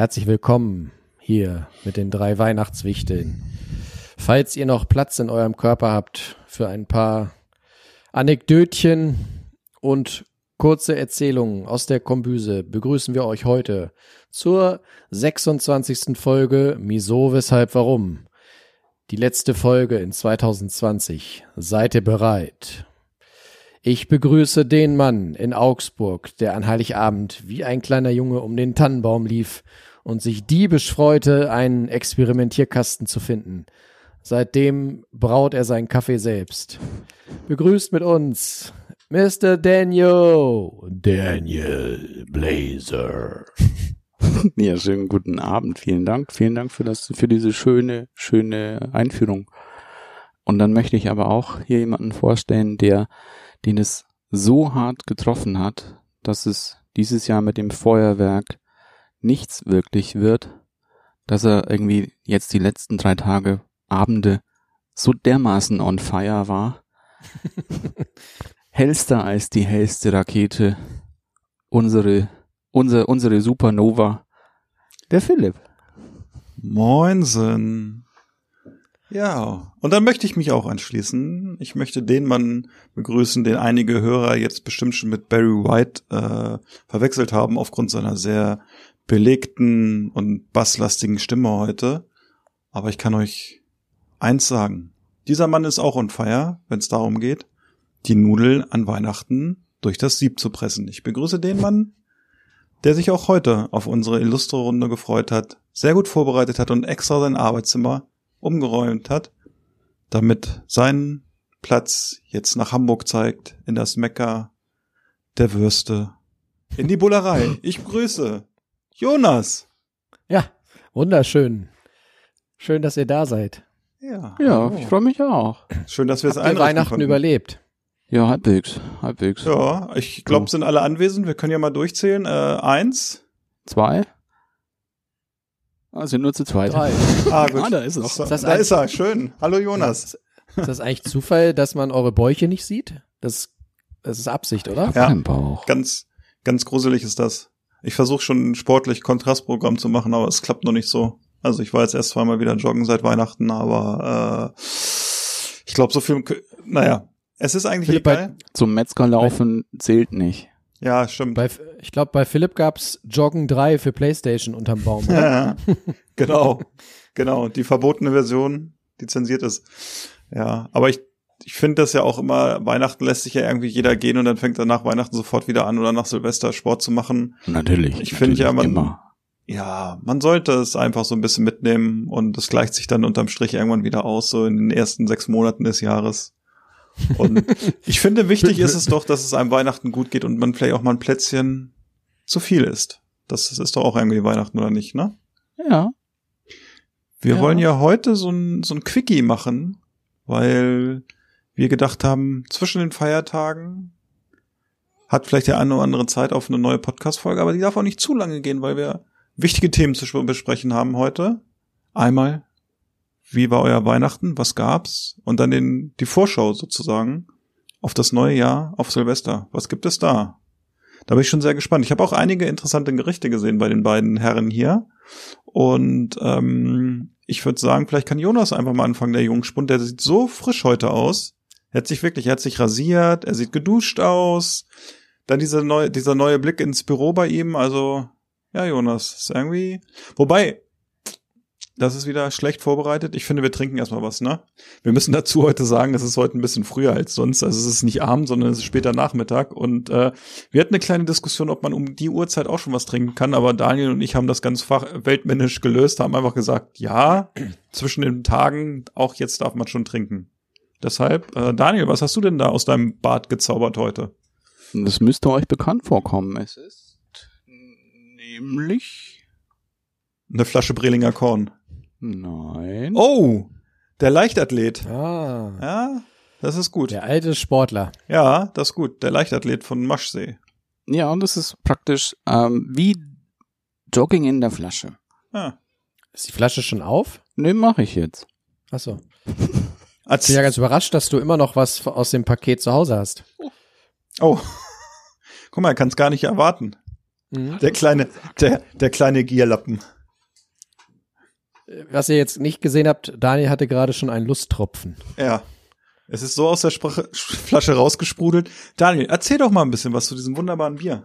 Herzlich willkommen hier mit den drei Weihnachtswichteln. Falls ihr noch Platz in eurem Körper habt für ein paar Anekdötchen und kurze Erzählungen aus der Kombüse, begrüßen wir euch heute zur 26. Folge Miso, weshalb, warum. Die letzte Folge in 2020. Seid ihr bereit? Ich begrüße den Mann in Augsburg, der an Heiligabend wie ein kleiner Junge um den Tannenbaum lief und sich diebisch freute, einen Experimentierkasten zu finden. Seitdem braut er seinen Kaffee selbst. Begrüßt mit uns Mr. Daniel. Daniel Blazer. Ja, schönen guten Abend. Vielen Dank. Vielen Dank für das, für diese schöne, schöne Einführung. Und dann möchte ich aber auch hier jemanden vorstellen, der, den es so hart getroffen hat, dass es dieses Jahr mit dem Feuerwerk nichts wirklich wird, dass er irgendwie jetzt die letzten drei Tage, Abende so dermaßen on fire war. Hellster als die hellste Rakete. Unsere, unsere, unsere Supernova. Der Philipp. Moinsen. Ja, und dann möchte ich mich auch anschließen. Ich möchte den Mann begrüßen, den einige Hörer jetzt bestimmt schon mit Barry White äh, verwechselt haben, aufgrund seiner sehr belegten und basslastigen Stimme heute. Aber ich kann euch eins sagen. Dieser Mann ist auch on fire, wenn es darum geht, die Nudel an Weihnachten durch das Sieb zu pressen. Ich begrüße den Mann, der sich auch heute auf unsere illustre Runde gefreut hat, sehr gut vorbereitet hat und extra sein Arbeitszimmer umgeräumt hat, damit sein Platz jetzt nach Hamburg zeigt, in das Mekka der Würste, in die Bullerei. Ich grüße Jonas. Ja, wunderschön. Schön, dass ihr da seid. Ja, Ja, ich freue mich auch. schön, dass wir es einrichten Weihnachten konnten. überlebt? Ja, halbwegs, halbwegs. Ja, ich glaube, sind alle anwesend. Wir können ja mal durchzählen. Äh, eins. Zwei? Ah, sind nur zu zweit. Drei. Ah, gut. Ah, da ist er. So, Ist das da ist er. Schön. Hallo Jonas. Ist das eigentlich Zufall, dass man eure Bäuche nicht sieht? Das, das ist Absicht, oder? Ja. Bauch. Ganz, ganz gruselig ist das. Ich versuche schon ein sportlich Kontrastprogramm zu machen, aber es klappt noch nicht so. Also ich war jetzt erst zweimal wieder joggen seit Weihnachten, aber äh, ich glaube so viel. Naja, es ist eigentlich Philipp, egal. Zum Metzger laufen zählt nicht. Ja, stimmt. Bei, ich glaube, bei Philipp gab's Joggen 3 für Playstation unterm Baum. Ja, genau, genau. Die verbotene Version, die zensiert ist. Ja, aber ich, ich finde das ja auch immer, Weihnachten lässt sich ja irgendwie jeder gehen und dann fängt er nach Weihnachten sofort wieder an oder nach Silvester Sport zu machen. Natürlich. Ich finde ja, man, immer. ja, man sollte es einfach so ein bisschen mitnehmen und es gleicht sich dann unterm Strich irgendwann wieder aus, so in den ersten sechs Monaten des Jahres. Und ich finde, wichtig ist es doch, dass es einem Weihnachten gut geht und man vielleicht auch mal ein Plätzchen zu viel isst. Das ist doch auch irgendwie Weihnachten, oder nicht, ne? Ja. Wir Ja. wollen ja heute so ein, so ein Quickie machen, weil wir gedacht haben, zwischen den Feiertagen hat vielleicht der eine oder andere Zeit auf eine neue Podcast-Folge, aber die darf auch nicht zu lange gehen, weil wir wichtige Themen zu besprechen haben heute. Einmal, wie war euer Weihnachten? Was gab's? Und dann den, die Vorschau sozusagen auf das neue Jahr, auf Silvester. Was gibt es da? Da bin ich schon sehr gespannt. Ich habe auch einige interessante Gerichte gesehen bei den beiden Herren hier. Und ähm, ich würde sagen, vielleicht kann Jonas einfach mal anfangen, der Jungspund. Der sieht so frisch heute aus. Er hat sich wirklich, er hat sich rasiert, er sieht geduscht aus. Dann dieser neue, dieser neue Blick ins Büro bei ihm. Also, ja, Jonas, ist irgendwie. Wobei, das ist wieder schlecht vorbereitet. Ich finde, wir trinken erstmal was, ne? Wir müssen dazu heute sagen, es ist heute ein bisschen früher als sonst. Also es ist nicht Abend, sondern es ist später Nachmittag. Und äh, wir hatten eine kleine Diskussion, ob man um die Uhrzeit auch schon was trinken kann. Aber Daniel und ich haben das ganz fach weltmännisch gelöst, haben einfach gesagt, ja, zwischen den Tagen, auch jetzt darf man schon trinken. Deshalb, äh, Daniel, was hast du denn da aus deinem Bad gezaubert heute? Das müsste euch bekannt vorkommen. Es ist nämlich Eine Flasche Brelinger Korn. Nein. Oh, der Leichtathlet. Ah, Ja, das ist gut. der alte Sportler. Ja, das ist gut. Der Leichtathlet von Maschsee. Ja, und das ist praktisch ähm, wie Jogging in der Flasche. Ja. Ist die Flasche schon auf? Ne, mache ich jetzt. Achso. Als, Ich bin ja ganz überrascht, dass du immer noch was aus dem Paket zu Hause hast. oh. Guck mal, er kann es gar nicht erwarten. Mhm. Der kleine, der, der kleine Gierlappen. Was ihr jetzt nicht gesehen habt, Daniel hatte gerade schon einen Lusttropfen. Ja. Es ist so aus der Sprache, Flasche rausgesprudelt. Daniel, erzähl doch mal ein bisschen was zu diesem wunderbaren Bier.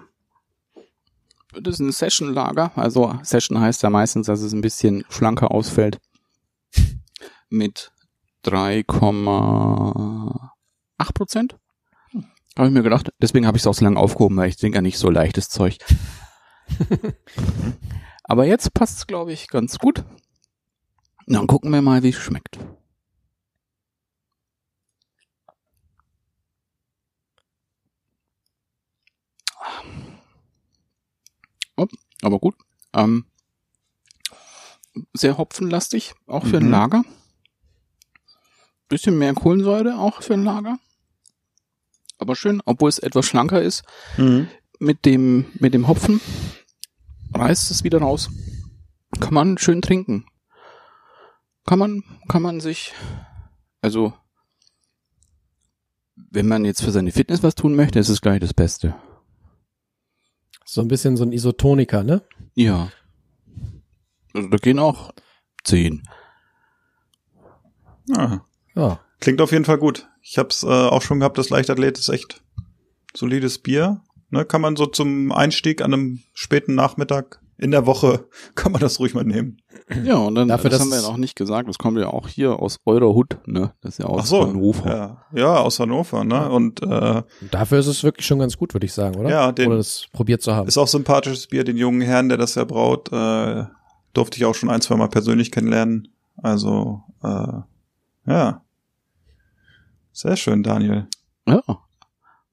Das ist ein Session-Lager. Also Session heißt ja meistens, dass es ein bisschen schlanker ausfällt. Mit 3,8 Prozent. Habe ich mir gedacht. Deswegen habe ich es auch so lange aufgehoben, weil ich denke ja nicht so leichtes Zeug. Aber jetzt passt es, glaube ich, ganz gut. Dann gucken wir mal, wie es schmeckt. Oh, aber gut. Ähm, sehr hopfenlastig, auch für ein Mhm. Lager. Bisschen mehr Kohlensäure auch für ein Lager. Aber schön, obwohl es etwas schlanker ist. Mit dem, mit dem Hopfen reißt es wieder raus. Kann man schön trinken. Kann man, kann man sich, also, wenn man jetzt für seine Fitness was tun möchte, ist es gleich das Beste. So ein bisschen so ein Isotoniker, ne? Ja. Also da gehen auch zehn. Ja. Ja. Klingt auf jeden Fall gut. Ich hab's äh, auch schon gehabt, das Leichtathlet ist echt solides Bier. Ne, kann man so zum Einstieg an einem späten Nachmittag in der Woche, kann man das ruhig mal nehmen. Ja, und dann, Dafür, das haben wir es- ja noch nicht gesagt, das kommt ja auch hier aus eurer Hut, ne? Das ist ja aus Ach so, Hannover. Ja, ja, aus Hannover, ne? Und äh, dafür ist es wirklich schon ganz gut, würde ich sagen, oder? Ja, den- Oder das probiert zu haben. ist auch sympathisches Bier. Den jungen Herrn, der das ja braut, äh, durfte ich auch schon ein, zwei Mal persönlich kennenlernen. Also, äh, ja. Sehr schön, Daniel. Ja.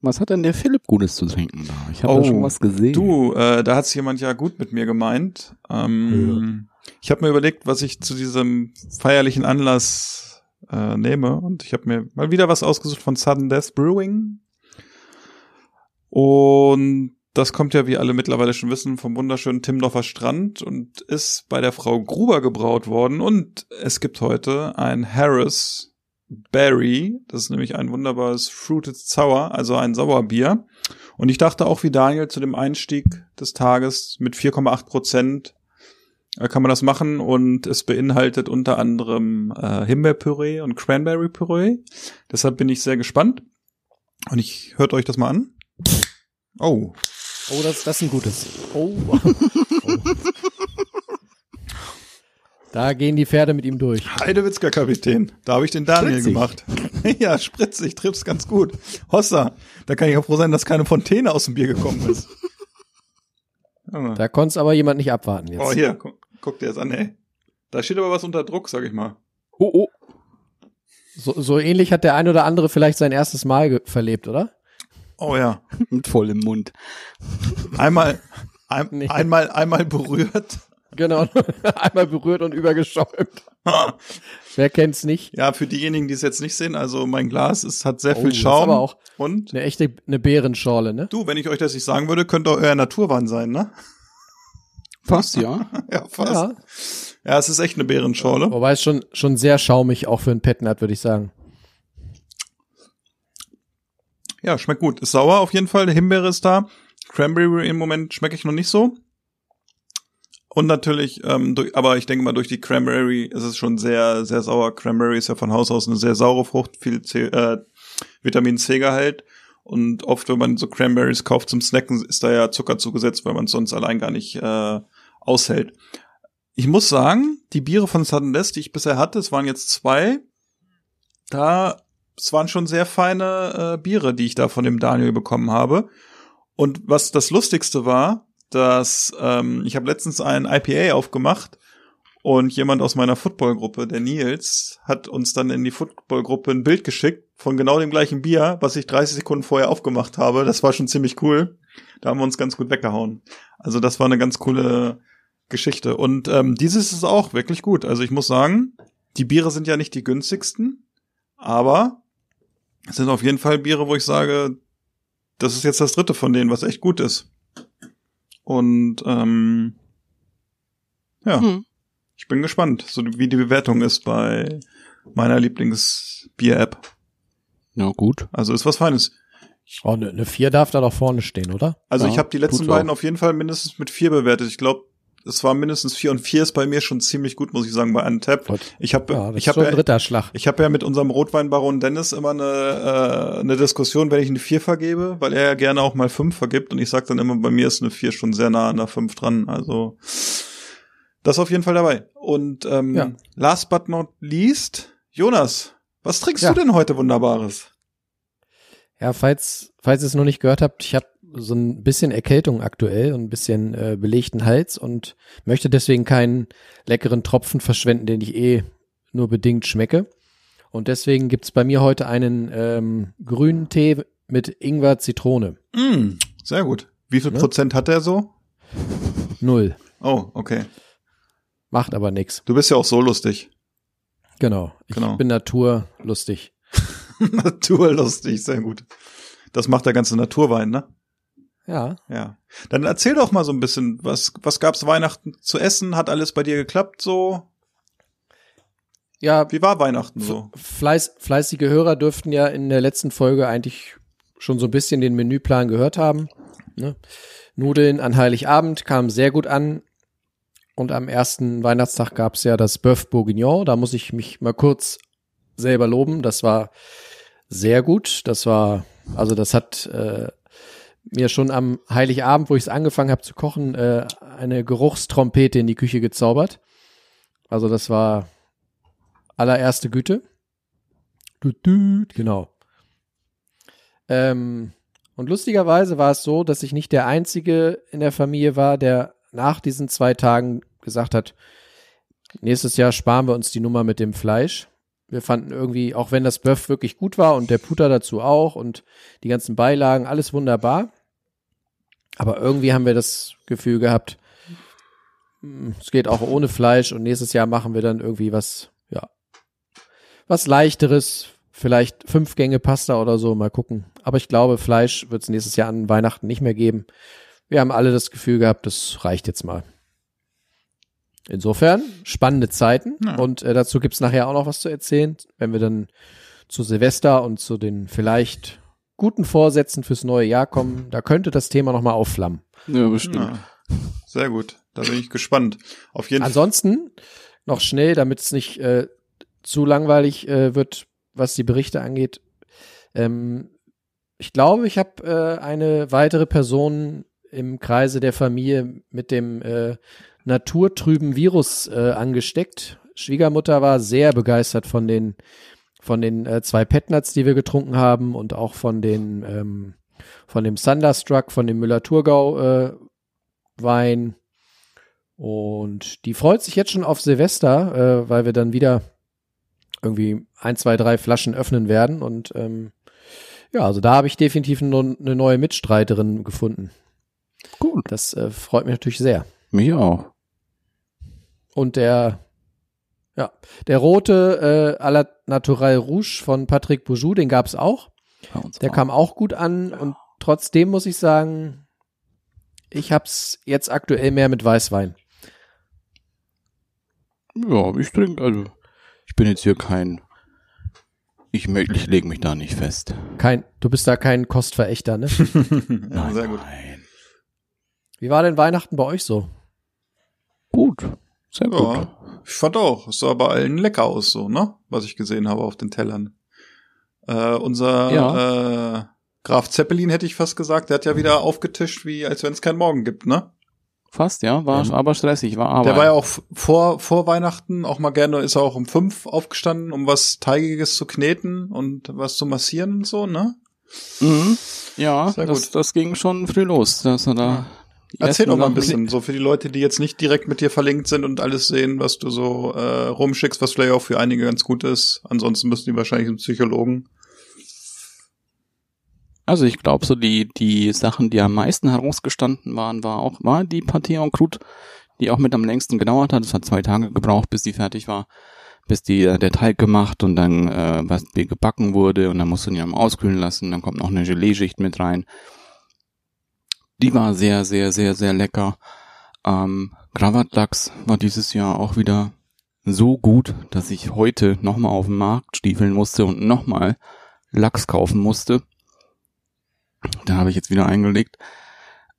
Was hat denn der Philipp Gutes zu trinken da? Ich habe Oh, da schon was gesehen. Du, äh, da hat's jemand ja gut mit mir gemeint. Ähm, Ich habe mir überlegt, was ich zu diesem feierlichen Anlass äh, nehme. Und ich habe mir mal wieder was ausgesucht von Sudden Death Brewing. Und das kommt ja, wie alle mittlerweile schon wissen, vom wunderschönen Timmendorfer Strand und ist bei der Frau Gruber gebraut worden. Und es gibt heute ein Harris Berry. Das ist nämlich ein wunderbares Fruited Sour, also ein Sauerbier. Und ich dachte auch wie Daniel zu dem Einstieg des Tages mit 4,8 Prozent äh, kann man das machen und es beinhaltet unter anderem äh, Himbeerpüree und Cranberry-Püree. Deshalb bin ich sehr gespannt. Und ich hört euch das mal an. Oh, Oh, das, das ist ein gutes. Oh. oh. Da gehen die Pferde mit ihm durch. Heidewitzka Kapitän. Da habe ich den Daniel Spritzig. gemacht. ja, spritzig, triff's ganz gut. Hossa, da kann ich auch froh sein, dass keine Fontäne aus dem Bier gekommen ist. Da konnte aber jemand nicht abwarten jetzt. Oh, hier, guck, guck dir das an, ey. Da steht aber was unter Druck, sag ich mal. Oh, oh. So, so ähnlich hat der ein oder andere vielleicht sein erstes Mal verlebt, oder? Oh ja. Mit vollem Mund. Einmal, ein, Nee. einmal, einmal berührt. Genau. Einmal berührt und übergeschäumt. Wer kennt's nicht? Ja, für diejenigen, die es jetzt nicht sehen, also mein Glas ist, hat sehr Oh, viel das ist Schaum. aber auch und Eine echte, eine Bärenschorle, ne? du, wenn ich euch das nicht sagen würde, könnte auch euer Naturwein sein, ne? Fast, ja. Ja, fast. Ja. Ja, es ist echt eine Beerenschorle. Wobei es schon, schon sehr schaumig auch für ein Petnat, würde ich sagen. Ja, schmeckt gut. Ist sauer auf jeden Fall. Der Himbeere ist da. Cranberry im Moment schmecke ich noch nicht so. Und natürlich, ähm, durch, aber ich denke mal, durch die Cranberry ist es schon sehr, sehr sauer. Cranberry ist ja von Haus aus eine sehr saure Frucht, viel C, äh, Vitamin C-Gehalt. Und oft, wenn man so Cranberries kauft zum Snacken, ist da ja Zucker zugesetzt, weil man es sonst allein gar nicht äh, aushält. Ich muss sagen, die Biere von Sudden Death, die ich bisher hatte, es waren jetzt zwei, da, es waren schon sehr feine äh, Biere, die ich da von dem Daniel bekommen habe. Und was das Lustigste war, dass ähm, ich habe letztens ein IPA aufgemacht und jemand aus meiner Footballgruppe, der Nils, hat uns dann in die Footballgruppe ein Bild geschickt von genau dem gleichen Bier, was ich 30 Sekunden vorher aufgemacht habe. Das war schon ziemlich cool. Da haben wir uns ganz gut weggehauen. Also das war eine ganz coole Geschichte. Und ähm, dieses ist auch wirklich gut. Also ich muss sagen, die Biere sind ja nicht die günstigsten, aber es sind auf jeden Fall Biere, wo ich sage, das ist jetzt das dritte von denen, was echt gut ist. Und ähm, ja, Hm. ich bin gespannt, so wie die Bewertung ist bei meiner Lieblingsbier-App. Ja, gut. Also ist was Feines. Oh, eine ne 4 darf da doch vorne stehen, oder? Also Ja, ich habe die letzten beiden auch. auf jeden Fall mindestens mit vier bewertet. Ich glaube, es war mindestens vier und vier ist bei mir schon ziemlich gut, muss ich sagen, bei Untap. Gut. Ich habe Ja, ich habe ja, dritter Schlag. ich habe ja mit unserem Rotweinbaron Dennis immer eine äh, eine Diskussion, wenn ich eine vier vergebe, weil er ja gerne auch mal fünf vergibt und ich sag dann immer, bei mir ist eine vier schon sehr nah an der fünf dran. Also das auf jeden Fall dabei. Und ähm, Ja. last but not least, Jonas, was trinkst Ja. du denn heute Wunderbares? Ja, falls, falls ihr es noch nicht gehört habt, ich habe so ein bisschen Erkältung aktuell und ein bisschen äh, belegten Hals und möchte deswegen keinen leckeren Tropfen verschwenden, den ich eh nur bedingt schmecke. Und deswegen gibt's bei mir heute einen ähm, grünen Tee mit Ingwer Zitrone. Mm, sehr gut. Wie viel Ne? Prozent hat der so? Null. Oh, okay. Macht aber nix. Du bist ja auch so lustig. Genau. Ich Genau. bin naturlustig. Naturlustig, sehr gut. Das macht der ganze Naturwein, ne? Ja. Ja. Dann erzähl doch mal so ein bisschen, was, was gab's Weihnachten zu essen? Hat alles bei dir geklappt so? Ja, Wie war Weihnachten so? Fleiß, fleißige Hörer dürften ja in der letzten Folge eigentlich schon so ein bisschen den Menüplan gehört haben. Ne? Nudeln an Heiligabend kamen sehr gut an. Und am ersten Weihnachtstag gab's ja das Bœuf Bourguignon. Da muss ich mich mal kurz selber loben. Das war sehr gut. Das war, also das hat äh, mir schon am Heiligabend, wo ich es angefangen habe zu kochen, äh, eine Geruchstrompete in die Küche gezaubert. Also das war allererste Güte. Düt, düt, Genau. Ähm, und lustigerweise war es so, dass ich nicht der Einzige in der Familie war, der nach diesen zwei Tagen gesagt hat, nächstes Jahr sparen wir uns die Nummer mit dem Fleisch. Wir fanden irgendwie, auch wenn das Bœuf wirklich gut war und der Puter dazu auch und die ganzen Beilagen, alles wunderbar. Aber irgendwie haben wir das Gefühl gehabt, hm, es geht auch ohne Fleisch und nächstes Jahr machen wir dann irgendwie was, ja, was leichteres, vielleicht fünf Gänge Pasta oder so, mal gucken. Aber ich glaube, Fleisch wird es nächstes Jahr an Weihnachten nicht mehr geben. Wir haben alle das Gefühl gehabt, das reicht jetzt mal. Insofern spannende Zeiten Ja. und äh, dazu gibt's nachher auch noch was zu erzählen, wenn wir dann zu Silvester und zu den vielleicht guten Vorsätzen fürs neue Jahr kommen. Da könnte das Thema noch mal aufflammen. Ja, bestimmt. Ja. Sehr gut. Da bin ich gespannt. Auf jeden Fall. Ansonsten noch schnell, damit es nicht äh, zu langweilig äh, wird, was die Berichte angeht. Ähm, ich glaube, ich habe äh, eine weitere Person im Kreise der Familie mit dem äh, naturtrüben Virus äh, angesteckt. Schwiegermutter war sehr begeistert von den von den äh, zwei Petnuts, die wir getrunken haben und auch von den ähm, von dem Thunderstruck, von dem Müller-Thurgau äh, Wein. Und die freut sich jetzt schon auf Silvester, äh, weil wir dann wieder irgendwie ein, zwei, drei Flaschen öffnen werden. Und ähm, ja, also da habe ich definitiv eine neue Mitstreiterin gefunden. Gut. Das äh, freut mich natürlich sehr. Mich auch. Und der, ja, der rote äh, à la Naturel Rouge von Patrick Bourjou, den gab's auch. Der auch. kam auch gut an und trotzdem muss ich sagen, ich hab's jetzt aktuell mehr mit Weißwein. Ja, ich trinke, also ich bin jetzt hier kein. Ich, ich lege mich da nicht fest. Kein, du bist da kein Kostverächter, ne? ja, sehr gut. Nein. Wie war denn Weihnachten bei euch so? Gut. Sehr gut. Ja, ich fand auch. Es sah bei allen lecker aus, so, ne? Was ich gesehen habe auf den Tellern. Äh, unser Ja. äh, Graf Zeppelin hätte ich fast gesagt, der hat ja wieder aufgetischt, wie als wenn es keinen Morgen gibt, ne? Fast, ja. War Ja. aber stressig, war aber. Der war ja auch vor, vor Weihnachten auch mal gerne, ist er auch um fünf aufgestanden, um was Teigiges zu kneten und was zu massieren und so, ne? Mhm. Ja, Sehr das, gut. das ging schon früh los. Dass er da Erzähl doch mal ein bisschen, so für die Leute, die jetzt nicht direkt mit dir verlinkt sind und alles sehen, was du so äh, rumschickst, was vielleicht auch für einige ganz gut ist. Ansonsten müssen die wahrscheinlich einen Psychologen. Also ich glaube, so die, die Sachen, die am meisten herausgestanden waren, war auch, war die Pâté en Croûte, die auch mit am längsten gedauert hat. Es hat zwei Tage gebraucht, bis die fertig war, bis die äh, der Teig gemacht und dann äh, was gebacken wurde und dann musst du die am auskühlen lassen. Dann kommt noch eine Gelee-Schicht mit rein. Die war sehr, sehr, sehr, sehr lecker. Ähm, Gravatlachs war dieses Jahr auch wieder so gut, dass ich heute nochmal auf den Markt stiefeln musste und nochmal Lachs kaufen musste. Da habe ich jetzt wieder eingelegt.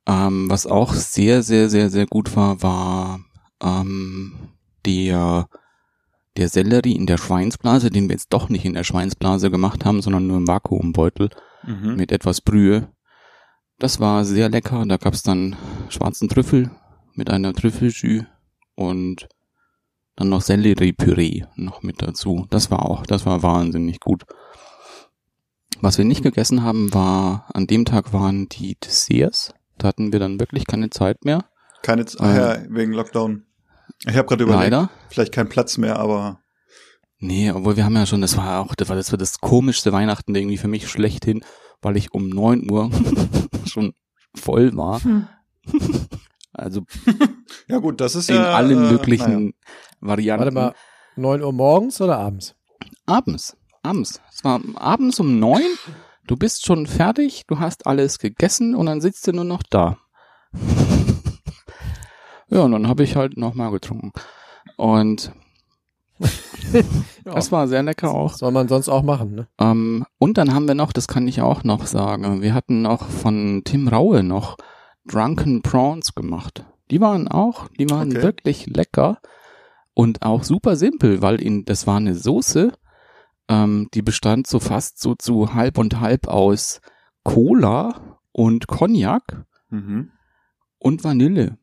Ähm, was auch sehr, sehr, sehr, sehr gut war, war ähm, der, der Sellerie in der Schweinsblase, den wir jetzt doch nicht in der Schweinsblase gemacht haben, sondern nur im Vakuumbeutel Mhm. mit etwas Brühe. Das war sehr lecker. Da gab's dann schwarzen Trüffel mit einer Trüffeljus und dann noch Selleriepüree noch mit dazu. Das war auch, das war wahnsinnig gut. Was wir nicht gegessen haben, war, an dem Tag waren die Desserts. Da hatten wir dann wirklich keine Zeit mehr. Keine Z ah, ja, wegen Lockdown. Ich habe gerade überlegt, Leider. vielleicht kein Platz mehr, aber Nee, obwohl wir haben ja schon, das war auch, das war das, war das komischste Weihnachten irgendwie für mich schlechthin, weil ich um neun Uhr schon voll war. Also ja gut, das ist in ja allen äh, möglichen naja. Varianten. Warte mal, 9 Uhr morgens oder abends? Abends. Abends. Es war abends um neun. Du bist schon fertig, du hast alles gegessen und dann sitzt du nur noch da. ja, und dann habe ich halt nochmal getrunken. Und das war sehr lecker auch. Soll man sonst auch machen, ne? Ähm, und dann haben wir noch, das kann ich auch noch sagen, wir hatten noch von Tim Raue noch Drunken Prawns gemacht. Die waren auch, die waren Okay. wirklich lecker und auch super simpel, weil in, das war eine Soße, ähm, die bestand so fast so zu halb und halb aus Cola und Cognac Mhm. und Vanille.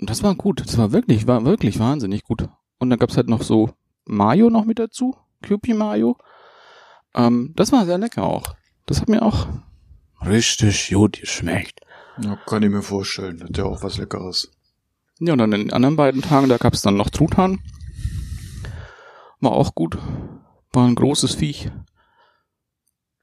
Und das war gut. Das war wirklich, war wirklich wahnsinnig gut. Und dann gab's halt noch so Mayo noch mit dazu. Kewpie Mayo. Ähm, das war sehr lecker auch. Das hat mir auch richtig gut geschmeckt. Ja, kann ich mir vorstellen. Das ist ja auch was Leckeres. Ja, und dann in den anderen beiden Tagen, da gab's dann noch Truthahn. War auch gut. War ein großes Viech.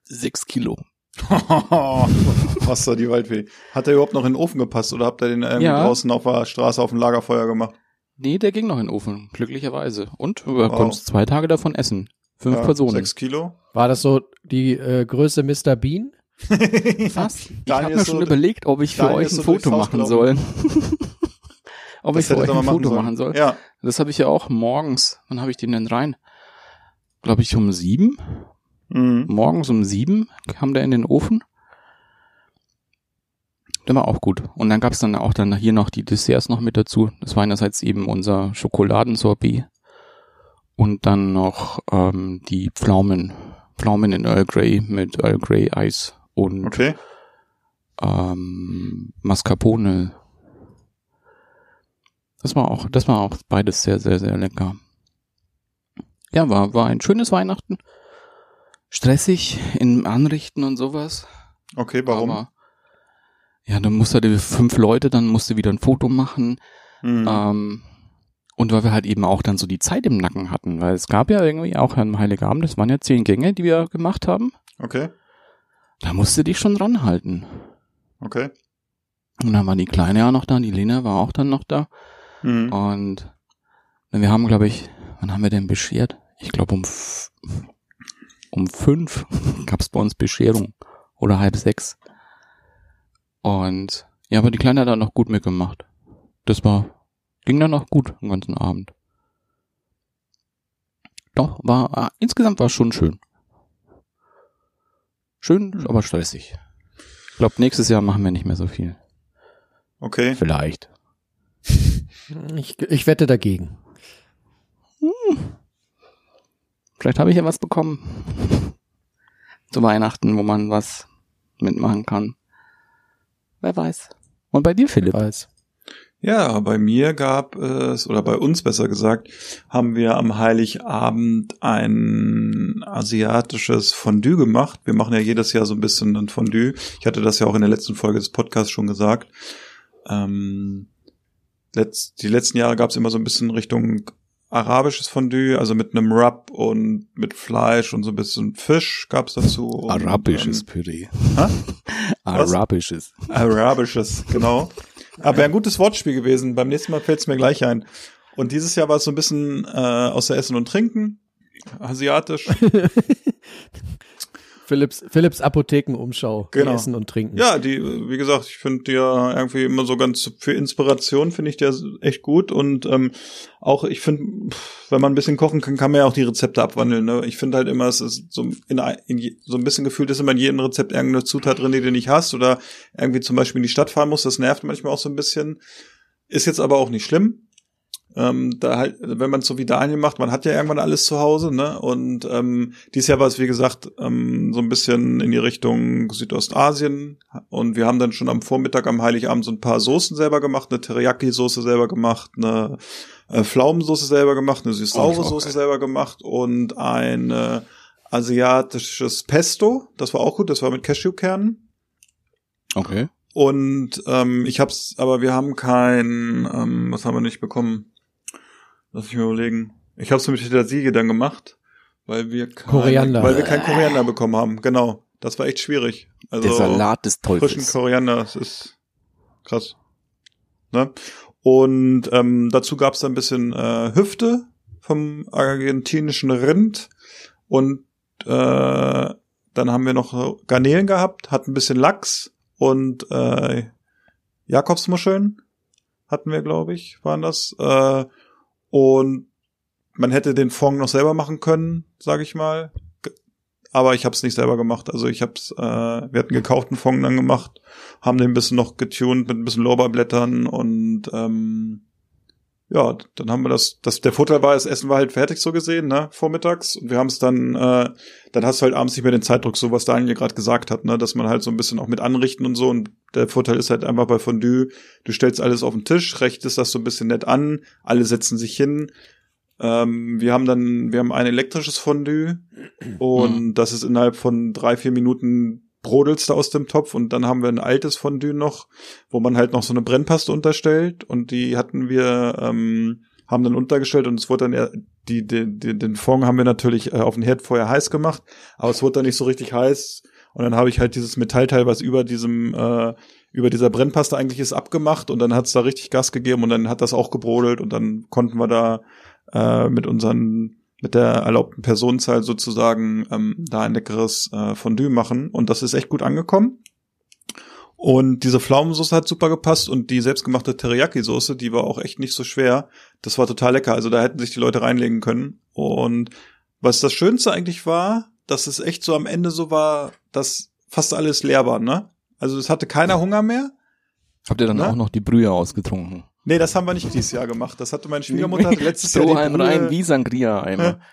Sechs Kilo. Was da die Waldfee. Hat der überhaupt noch in den Ofen gepasst oder habt ihr den irgendwie Ja. draußen auf der Straße auf dem Lagerfeuer gemacht? Nee, der ging noch in den Ofen, glücklicherweise. Und du Wow. konntest zwei Tage davon essen. Fünf Ja, Personen. Sechs Kilo? War das so die äh, Größe Mr. Bean? Was? Ich habe mir schon so- überlegt, ob ich für Daniel euch ein so Foto machen soll. ob Das ich für euch ein Foto machen soll. Ja. Das habe ich ja auch morgens. Wann habe ich den denn rein? Glaube ich um sieben. Mhm. Morgens um sieben kam der in den Ofen. Der war auch gut. Und dann gab's dann auch dann hier noch die Desserts noch mit dazu. Das war einerseits eben unser Schokoladensorbet und dann noch ähm, die Pflaumen. Pflaumen in Earl Grey mit Earl Grey Eis und Okay. ähm, Mascarpone. Das war auch, das war auch beides sehr, sehr, sehr lecker. Ja, war, war ein schönes Weihnachten. Stressig im Anrichten und sowas. Okay, warum? Aber, ja, dann musste die fünf Leute, dann musste wieder ein Foto machen. Mhm. Ähm, und weil wir halt eben auch dann so die Zeit im Nacken hatten, weil es gab ja irgendwie auch am Heiligabend, das waren ja zehn Gänge, die wir gemacht haben. Okay. Da musste dich schon ranhalten. Okay. Und dann war die Kleine ja noch da, die Lena war auch dann noch da. Mhm. Und wir haben, glaube ich, wann haben wir denn beschert? Ich glaube um um fünf gab's bei uns Bescherung oder halb sechs. Und ja, aber die Kleine hat dann noch gut mitgemacht. Das war ging dann noch gut den ganzen Abend. Doch war ah, insgesamt war es schon schön. Schön, aber stressig. Ich glaube, nächstes Jahr machen wir nicht mehr so viel. Okay. Vielleicht. Ich, ich wette dagegen. Vielleicht habe ich ja was bekommen. Zu Weihnachten, wo man was mitmachen kann. Wer weiß. Und bei dir, Philipp? Weiß. Ja, bei mir gab es, oder bei uns besser gesagt, haben wir am Heiligabend ein asiatisches Fondue gemacht. Wir machen ja jedes Jahr so ein bisschen ein Fondue. Ich hatte das ja auch in der letzten Folge des Podcasts schon gesagt. Ähm, letzt, die letzten Jahre gab es immer so ein bisschen Richtung arabisches Fondue, also mit einem Rub und mit Fleisch und so ein bisschen Fisch gab es dazu. Und, Arabisches Püree. Hä? Arabisches. Arabisches, genau. Aber wäre ein gutes Wortspiel gewesen. Beim nächsten Mal fällt es mir gleich ein. Und dieses Jahr war es so ein bisschen äh, außer Essen und Trinken, asiatisch. Philips, Philips Apothekenumschau. die Genau. Essen und Trinken. Ja, die, wie gesagt, ich finde die ja irgendwie immer so ganz für Inspiration finde ich der echt gut und ähm, auch ich finde, wenn man ein bisschen kochen kann, kann man ja auch die Rezepte abwandeln. Ne? Ich finde halt immer, es ist so in, ein- in so ein bisschen gefühlt ist immer in jedem Rezept irgendeine Zutat drin, die du nicht hast oder irgendwie zum Beispiel in die Stadt fahren musst. Das nervt manchmal auch so ein bisschen. Ist jetzt aber auch nicht schlimm. Ähm, da halt, wenn man so wie Daniel macht, man hat ja irgendwann alles zu Hause, ne? Und ähm, dieses Jahr war es, wie gesagt, ähm, so ein bisschen in die Richtung Südostasien. Und wir haben dann schon am Vormittag, am Heiligabend so ein paar Soßen selber gemacht, eine Teriyaki-Soße selber gemacht, eine äh, Pflaumensoße selber gemacht, eine süß-saure Oh, auch Soße geil. selber gemacht und ein äh, asiatisches Pesto. Das war auch gut, das war mit Cashewkernen. Okay. Und ähm, ich hab's, aber wir haben kein, ähm, was haben wir nicht bekommen? Lass mich mal überlegen. Ich hab's mit Petersilie dann gemacht, weil wir kein, Koriander. weil wir kein Koriander bekommen haben. Genau, das war echt schwierig. Also Der Salat des frischen Teufels. Koriander, das ist krass. Ne? Und ähm, dazu gab's dann ein bisschen äh, Hüfte vom argentinischen Rind und äh, dann haben wir noch Garnelen gehabt, hatten ein bisschen Lachs und äh, Jakobsmuscheln hatten wir, glaube ich, waren das. Äh, und man hätte den Fond noch selber machen können, sage ich mal. Aber ich habe es nicht selber gemacht. Also ich habe es, äh, wir hatten gekauften Fond dann gemacht, haben den ein bisschen noch getuned mit ein bisschen Lorbeerblättern und ähm, ja, dann haben wir das, das, der Vorteil war, das Essen war halt fertig so gesehen, ne, vormittags. Und wir haben es dann, äh, dann hast du halt abends nicht mehr den Zeitdruck, so was Daniel gerade gesagt hat, ne, dass man halt so ein bisschen auch mit anrichten und so. Und der Vorteil ist halt einfach bei Fondue, du stellst alles auf den Tisch, rechtest das so ein bisschen nett an, alle setzen sich hin. Ähm, wir haben dann, wir haben ein elektrisches Fondue und das ist innerhalb von drei, vier Minuten brodelst du aus dem Topf und dann haben wir ein altes Fondue noch, wo man halt noch so eine Brennpaste unterstellt und die hatten wir, ähm, haben dann untergestellt und es wurde dann, die, die, die, den Fond haben wir natürlich äh, auf den Herd vorher heiß gemacht, aber es wurde dann nicht so richtig heiß und dann habe ich halt dieses Metallteil, was über diesem, äh, über dieser Brennpaste eigentlich ist, abgemacht und dann hat es da richtig Gas gegeben und dann hat das auch gebrodelt und dann konnten wir da äh, mit unseren mit der erlaubten Personenzahl sozusagen ähm, da ein leckeres äh, Fondue machen und das ist echt gut angekommen. Und diese Pflaumensauce hat super gepasst und die selbstgemachte Teriyaki-Soße, die war auch echt nicht so schwer. Das war total lecker. Also da hätten sich die Leute reinlegen können. Und was das Schönste eigentlich war, dass es echt so am Ende so war, dass fast alles leer war, ne? Also es hatte keiner Hunger mehr. Habt ihr dann Na? auch noch die Brühe ausgetrunken? Nee, das haben wir nicht dieses Jahr gemacht. Das hatte meine Schwiegermutter hatte letztes so Jahr die ein Brühe- rein wie Sangria-Eimer.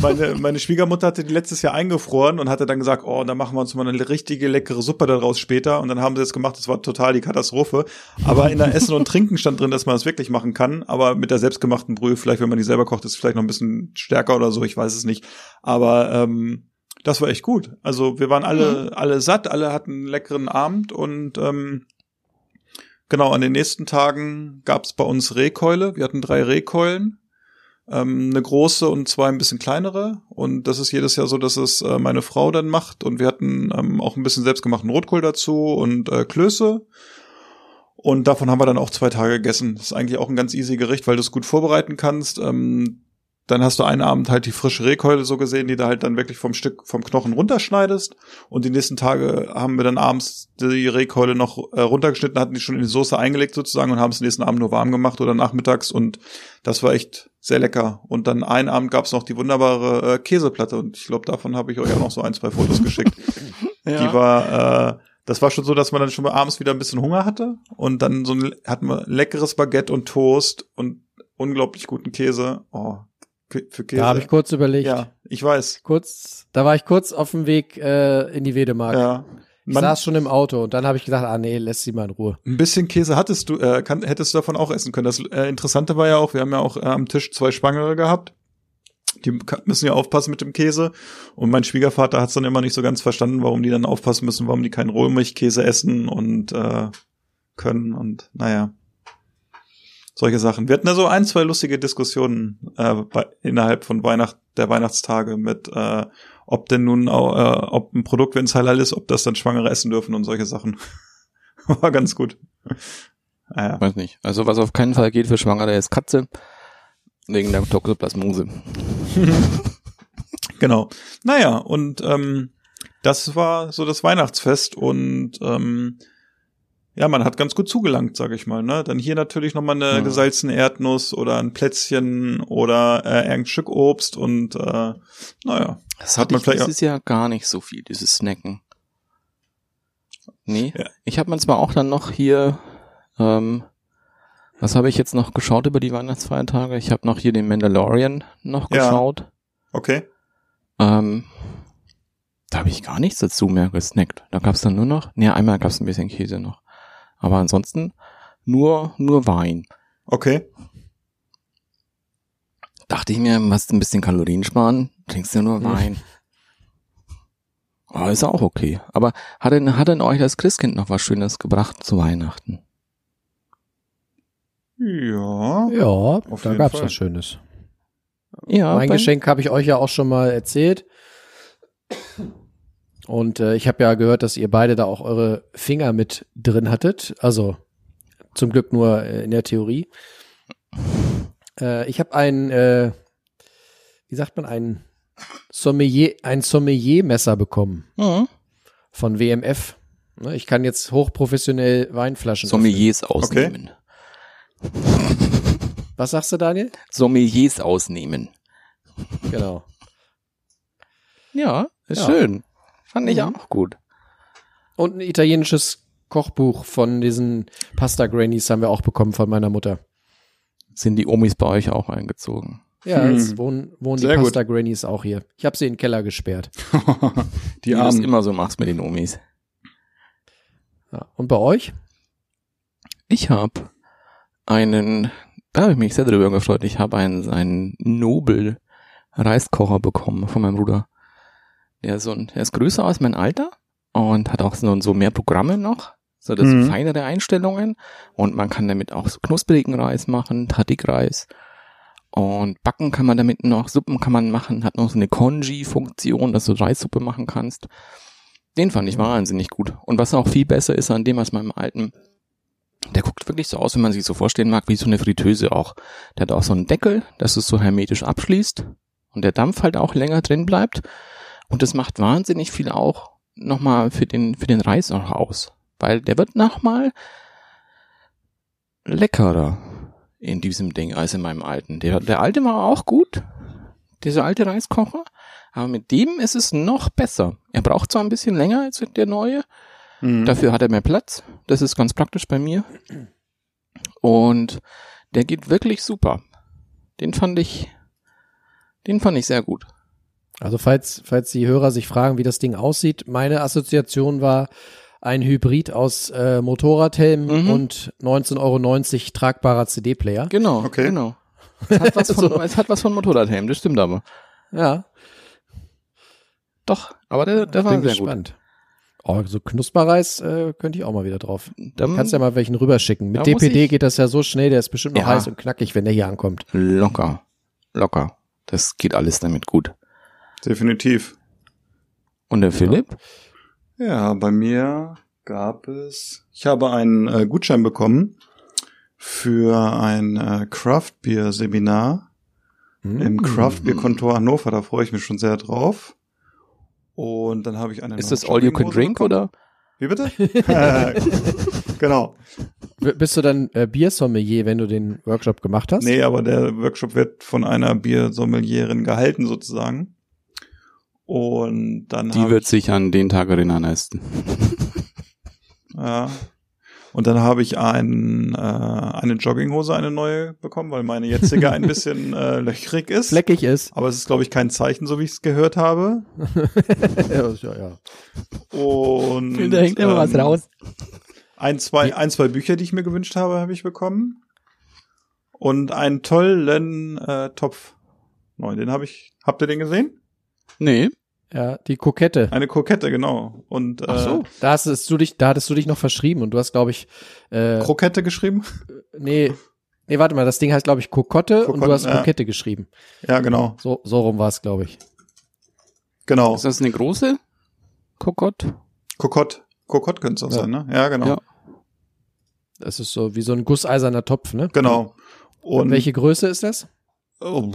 Meine, meine Schwiegermutter hatte die letztes Jahr eingefroren und hatte dann gesagt, oh, dann machen wir uns mal eine richtige leckere Suppe daraus später. Und dann haben sie es gemacht, das war total die Katastrophe. Aber in der Essen und Trinken stand drin, dass man das wirklich machen kann. Aber mit der selbstgemachten Brühe, vielleicht wenn man die selber kocht, ist es vielleicht noch ein bisschen stärker oder so, ich weiß es nicht. Aber ähm, das war echt gut. Also wir waren alle, alle satt, alle hatten einen leckeren Abend und ähm, genau, an den nächsten Tagen gab es bei uns Rehkeule. Wir hatten drei Rehkeulen ähm, eine große und zwei ein bisschen kleinere. Und das ist jedes Jahr so, dass es äh, meine Frau dann macht. Und wir hatten ähm, auch ein bisschen selbstgemachten Rotkohl dazu und äh, Klöße. Und davon haben wir dann auch zwei Tage gegessen. Das ist eigentlich auch ein ganz easy Gericht, weil du es gut vorbereiten kannst. Ähm, dann hast du einen Abend halt die frische Rehkeule so gesehen, die du halt dann wirklich vom Stück, vom Knochen runterschneidest. Und die nächsten Tage haben wir dann abends die Rehkeule noch äh, runtergeschnitten, hatten die schon in die Soße eingelegt sozusagen und haben es nächsten Abend nur warm gemacht oder nachmittags. Und das war echt sehr lecker. Und dann einen Abend gab es noch die wunderbare äh, Käseplatte. Und ich glaube, davon habe ich euch auch noch so ein, zwei Fotos geschickt. Die war, äh, das war schon so, dass man dann schon mal abends wieder ein bisschen Hunger hatte. Und dann so ein, hatten wir leckeres Baguette und Toast und unglaublich guten Käse. Oh, für Käse. Da habe ich kurz überlegt. Ja, ich weiß. Kurz, da war ich kurz auf dem Weg äh, in die Wedemark. Ja. Ich Man, saß schon im Auto und dann habe ich gedacht, ah nee, lässt sie mal in Ruhe. ein bisschen Käse hattest du, äh, kann, hättest du davon auch essen können. Das äh, Interessante war ja auch, wir haben ja auch äh, am Tisch zwei Schwangere gehabt. Die müssen ja aufpassen mit dem Käse. Und mein Schwiegervater hat es dann immer nicht so ganz verstanden, warum die dann aufpassen müssen, warum die keinen Rohmilchkäse essen und äh, können. Und naja, solche Sachen. Wir hatten ja so ein, zwei lustige Diskussionen äh, bei, innerhalb von Weihnacht, der Weihnachtstage mit, äh, ob denn nun, äh, ob ein Produkt, wenn es halal ist, ob das dann Schwangere essen dürfen und solche Sachen. War ganz gut. Ja, ja. Weiß nicht. Also was auf keinen Fall geht für Schwangere ist Katze. Wegen der Toxoplasmose. Genau. Naja, und ähm, das war so das Weihnachtsfest und ähm, ja, man hat ganz gut zugelangt, sag ich mal. Ne? Dann hier natürlich nochmal eine Ja. gesalzene Erdnuss oder ein Plätzchen oder äh, ein Stück Obst und äh, naja. Das Hat man man vielleicht dieses Jahr gar nicht so viel, dieses Snacken. Nee. Ja. Ich habe mir zwar auch dann noch hier, ähm, was habe ich jetzt noch geschaut über die Weihnachtsfeiertage? Ich habe noch hier den Mandalorian noch Ja. geschaut. Okay. Ähm, da habe ich gar nichts dazu mehr gesnackt. Da gab's dann nur noch, nee, einmal gab's ein bisschen Käse noch. Aber ansonsten nur, nur Wein. Okay. Dachte ich mir, was ein bisschen Kalorien sparen, trinkst du nur Wein. Oh, ist auch okay. Aber hat denn, hat denn euch das Christkind noch was Schönes gebracht zu Weihnachten? Ja. Ja, Auf da gab's Fall. was Schönes. Ja, mein Geschenk habe ich euch ja auch schon mal erzählt. Und äh, ich habe ja gehört, dass ihr beide da auch eure Finger mit drin hattet. Also zum Glück nur äh, in der Theorie. Äh, ich habe ein, äh, wie sagt man, ein Sommelier, ein Sommelier-Messer bekommen Mhm. von WMF. Ne, Ich kann jetzt hochprofessionell Weinflaschen. Sommeliers ausnehmen. öffnen. Was sagst du, Daniel? Sommeliers ausnehmen. Genau. Ja, ist Ja. schön. Fand ich Mhm. auch gut. Und ein italienisches Kochbuch von diesen Pasta Grannies haben wir auch bekommen von meiner Mutter. Sind die Omis bei euch auch eingezogen? Ja, Hm. jetzt wohnen, wohnen die gut. Pasta Grannies auch hier. Ich habe sie in den Keller gesperrt. Die Wie du das Armen. immer so machst mit den Omis. Ja. Und bei euch? Ich habe einen, da habe ich mich sehr drüber gefreut, ich habe einen, einen Nobel Reiskocher bekommen von meinem Bruder. Der ist so ein, der ist größer als mein Alter und hat auch so, so mehr Programme noch, so das Mhm. feinere Einstellungen und man kann damit auch so knusprigen Reis machen, Tadik-Reis und backen kann man damit noch, Suppen kann man machen, hat noch so eine Congee-Funktion, dass du Reissuppe machen kannst. Den fand ich wahnsinnig gut. Und was auch viel besser ist an dem als meinem alten, der guckt wirklich so aus, wenn man sich so vorstellen mag, wie so eine Fritteuse auch. Der hat auch so einen Deckel, dass es so hermetisch abschließt und der Dampf halt auch länger drin bleibt. Und das macht wahnsinnig viel auch nochmal für den, für den Reis auch aus. Weil der wird nochmal leckerer in diesem Ding als in meinem alten. Der, der alte war auch gut, dieser alte Reiskocher, aber mit dem ist es noch besser. Er braucht zwar ein bisschen länger als der neue, Mhm. Dafür hat er mehr Platz. Das ist ganz praktisch bei mir. Und der geht wirklich super. Den fand ich, den fand ich sehr gut. Also falls, falls die Hörer sich fragen, wie das Ding aussieht, meine Assoziation war ein Hybrid aus äh, Motorradhelm Mhm. und 19,90 Euro tragbarer CD-Player. Genau, Okay. genau. Es hat was von, So. es hat was von Motorradhelm, das stimmt aber. Ja, Doch, aber der, der war bin sehr gespannt. Oh, so Knusperreis äh, könnte ich auch mal wieder drauf. gut. Dann Kannst ja mal welchen rüberschicken. Mit Da DPD ich- geht das ja so schnell, der ist bestimmt noch Ja. heiß und knackig, wenn der hier ankommt. locker, locker. Das geht alles damit gut. Definitiv. Und der Philipp? Ja, bei mir gab es, ich habe einen äh, Gutschein bekommen für ein äh, Craft Beer Seminar Hm? im Craft Beer Kontor Hannover. Da freue ich mich schon sehr drauf. Und dann habe ich eine Ist das All You Can Drink bekommen. oder? Wie bitte? genau. B- Bist du dann äh, Biersommelier, wenn du den Workshop gemacht hast? Nee, aber der Workshop wird von einer Biersommelieren gehalten sozusagen. Und dann Die wird sich an den Tag erinnern ersten. Ja. Und dann habe ich ein, äh, eine Jogginghose, eine neue bekommen, weil meine jetzige ein bisschen äh, löchrig ist. Fleckig ist. Aber es ist, glaube ich, kein Zeichen, so wie ich es gehört habe. ja, ja, ja. Und ähm, Ein, zwei, ein, zwei Bücher, die ich mir gewünscht habe, habe ich bekommen. Und einen tollen äh, Topf. Neu, den habe ich. Habt ihr den gesehen? Nee. Ja, die Kokette. Eine Kokette, genau. Und äh, Ach so. Da hast du dich, da hattest du dich noch verschrieben und du hast, glaube ich, äh, Krokette geschrieben. nee, nee, warte mal, das Ding heißt, glaube ich, Kokotte und du hast ja. Kokette geschrieben. Ja, genau. So, so rum war es, glaube ich. Genau. Ist das eine große Kokott? Kokott. Kokott könnte es auch Ja. sein, ne? Ja, genau. Ja. Das ist so wie so ein gusseiserner Topf, ne? Genau. Und Welche Größe ist das? oh,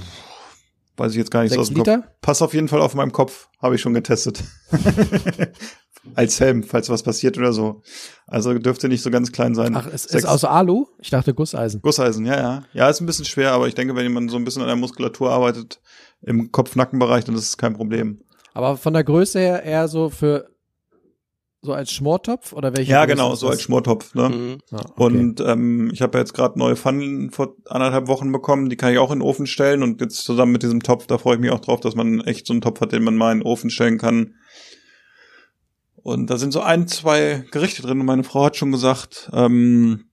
weiß ich jetzt gar nicht so aus dem Kopf. Liter? Pass auf jeden Fall auf meinem Kopf, habe ich schon getestet. Als Helm, falls was passiert oder so. Also dürfte nicht so ganz klein sein. Ach, es ist aus Alu? Ich dachte Gusseisen. Gusseisen, ja, ja. Ja, ist ein bisschen schwer, aber ich denke, wenn jemand so ein bisschen an der Muskulatur arbeitet, im Kopf-Nacken-Bereich, dann ist es kein Problem. Aber von der Größe her eher so für so als Schmortopf oder welche? Ja, Größe genau, so als Schmortopf. Ne? Mhm. Ah, okay. Und ähm, ich habe ja jetzt gerade neue Pfannen vor anderthalb Wochen bekommen, die kann ich auch in den Ofen stellen und jetzt zusammen mit diesem Topf, da freue ich mich auch drauf, dass man echt so einen Topf hat, den man mal in den Ofen stellen kann. Und da sind so ein, zwei Gerichte drin und meine Frau hat schon gesagt, ähm,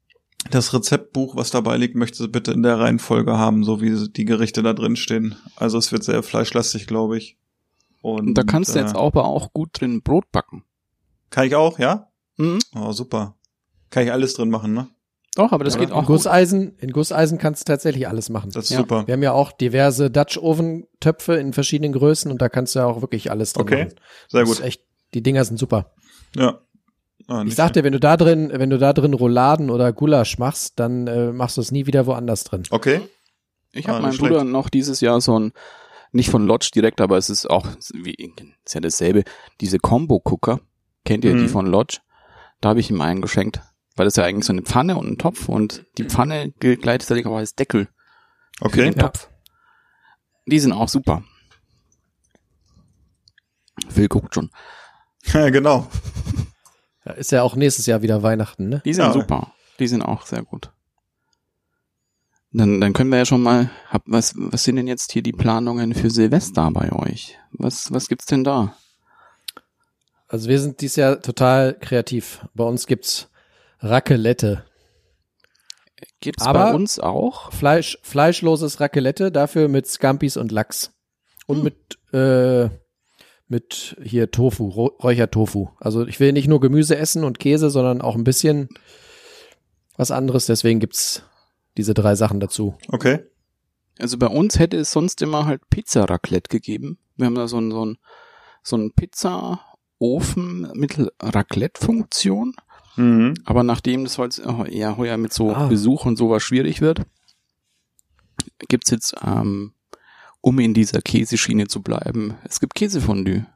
das Rezeptbuch, was dabei liegt, möchte sie bitte in der Reihenfolge haben, so wie die Gerichte da drin stehen. Also es wird sehr fleischlastig, glaube ich. Und, Und da kannst du äh, jetzt auch aber auch gut drin Brot backen. Kann ich auch, ja? Mhm. Oh, super. Kann ich alles drin machen, ne? Doch, aber das Ja, geht in auch gut. Gusseisen, in Gusseisen kannst du tatsächlich alles machen. Das ist Ja. super. Wir haben ja auch diverse Dutch Oven Töpfe in verschiedenen Größen und da kannst du ja auch wirklich alles drin Okay, machen. Sehr Das gut. Ist echt, die Dinger sind super. Ja. Ah, Ich dir, wenn du da drin, wenn du da drin Rouladen oder Gulasch machst, dann äh, machst du es nie wieder woanders drin. Okay. Ich Ah, habe meinem nicht Bruder noch dieses Jahr so ein, nicht von Lodge direkt, aber es ist auch, wie, ist ja dasselbe, diese Combo-Cooker. Kennt ihr die Mhm. von Lodge? Da habe ich ihm einen geschenkt. Weil das ist ja eigentlich so eine Pfanne und ein Topf und die Pfanne gilt gleichzeitig auch als Deckel für Okay. den Topf. Die sind auch super. Phil guckt schon. Ja, genau. Ja, ist ja auch nächstes Jahr wieder Weihnachten, ne? Die sind Ja. super. Die sind auch sehr gut. Dann, dann können wir ja schon mal, hab, was, was sind denn jetzt hier die Planungen für Silvester bei euch? Was, was gibt's denn da? Also wir sind dieses Jahr total kreativ. Bei uns gibt's Raclette. Gibt's Aber- bei uns auch? Fleisch, fleischloses Raclette, dafür mit Scampis und Lachs. Und Hm. mit, äh, mit hier Tofu, Räuchertofu. Also ich will nicht nur Gemüse essen und Käse, sondern auch ein bisschen was anderes. Deswegen gibt's diese drei Sachen dazu. Okay. Also bei uns hätte es sonst immer halt Pizza-Raclette gegeben. Wir haben da so ein, so ein, so ein Pizza-Ofen mit Raclette-Funktion. Mhm. Aber nachdem das heute eher heuer mit so Ah. Besuch und sowas schwierig wird, gibt's jetzt, ähm, um in dieser Käseschiene zu bleiben, es gibt Käsefondue.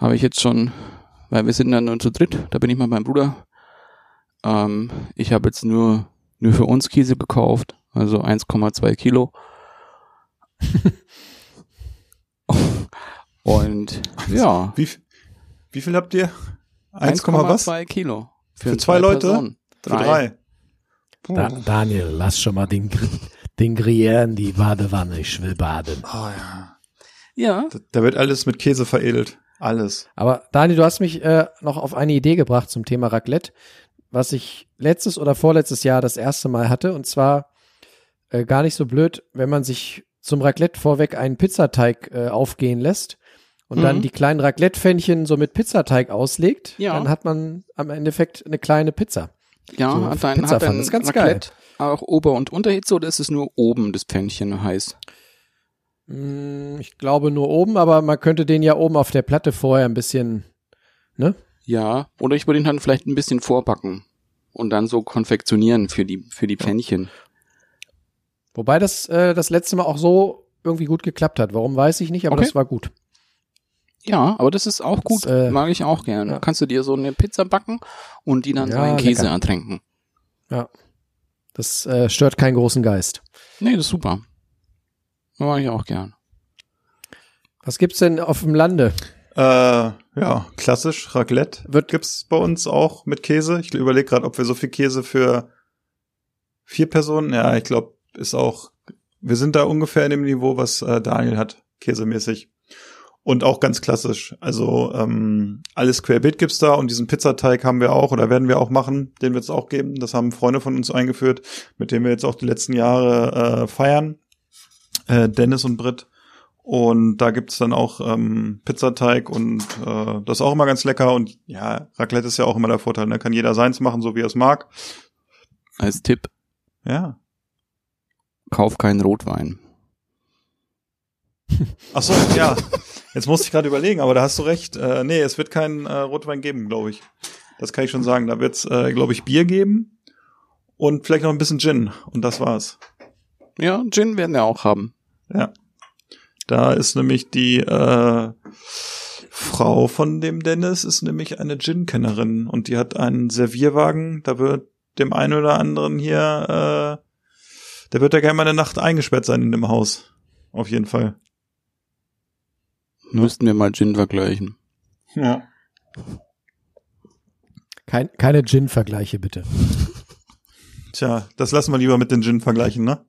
Habe ich jetzt schon, weil wir sind dann nur zu dritt, da bin ich mal beim Bruder. Ähm, ich habe jetzt nur, nur für uns Käse gekauft, also 1,2 Kilo. Und ja, Wie, wie viel habt ihr? 1, was? 1,2 Kilo. Für zwei Leute? Personen. Für drei. Puh. Da, Daniel, lass schon mal den, den Gruyère in die Badewanne. Ich will baden. Oh, ja. Ja, Da, da wird alles mit Käse veredelt. Alles. Aber Daniel, du hast mich äh, noch auf eine Idee gebracht zum Thema Raclette, was ich letztes oder vorletztes Jahr das erste Mal hatte. Und zwar äh, gar nicht so blöd, wenn man sich zum Raclette vorweg einen Pizzateig äh, aufgehen lässt und Mhm. dann die kleinen Raclette-Pfännchen so mit Pizzateig auslegt, Ja. dann hat man am Endeffekt eine kleine Pizza. ja, So, hat Pizza hat dein ist ganz Raclette auch Ober- und Unterhitze oder ist es nur oben das Pfännchen heiß? Mm, Ich glaube nur oben, aber man könnte den ja oben auf der Platte vorher ein bisschen, ne? Ja, oder ich würde ihn dann vielleicht ein bisschen vorbacken und dann so konfektionieren für die, für die Pfännchen. Wobei das äh, das letzte Mal auch so irgendwie gut geklappt hat. Warum weiß ich nicht, aber Okay. das war gut. Ja, aber das ist auch gut, Das, äh, mag ich auch gerne. ja. Kannst du dir so eine Pizza backen und die dann so Ja, in Käse lecker. ertränken. Das äh, stört keinen großen Geist. Nee, das ist super. Mag ich auch gern. Was gibt's denn auf dem Lande? Äh, ja, klassisch Raclette Wird- gibt's bei uns auch mit Käse. Ich überlege gerade, ob wir so viel Käse für vier Personen. Ja, ich glaube, ist auch. Wir sind da ungefähr in dem Niveau, was äh, Daniel hat, käsemäßig. Und auch ganz klassisch. Also ähm, alles querbeet gibt's da und diesen Pizzateig haben wir auch oder werden wir auch machen. Den wird's auch geben. Das haben Freunde von uns eingeführt, mit denen wir jetzt auch die letzten Jahre äh, feiern. Äh, Dennis und Britt. Und da gibt's dann auch ähm, Pizzateig und äh, das ist auch immer ganz lecker. Und ja, Raclette ist ja auch immer der Vorteil. Da kann jeder seins machen, so wie er es mag. Als Tipp, Ja. kauf keinen Rotwein. Ach so, ja. Jetzt musste ich gerade überlegen, aber da hast du recht. Äh, nee, es wird keinen äh, Rotwein geben, glaube ich. Das kann ich schon sagen. Da wird's, äh, glaube ich, Bier geben und vielleicht noch ein bisschen Gin. Und das war's. Ja, Gin werden wir auch haben. Ja. Da ist nämlich die äh, Frau von dem Dennis ist nämlich eine Gin-Kennerin und die hat einen Servierwagen. Da wird dem einen oder anderen hier, äh, der wird ja gerne mal eine Nacht eingesperrt sein in dem Haus. Auf jeden Fall. Müssten wir mal Gin vergleichen. Ja. Kein, keine Gin-Vergleiche, bitte. Tja, das lassen wir lieber mit den Gin vergleichen, ne?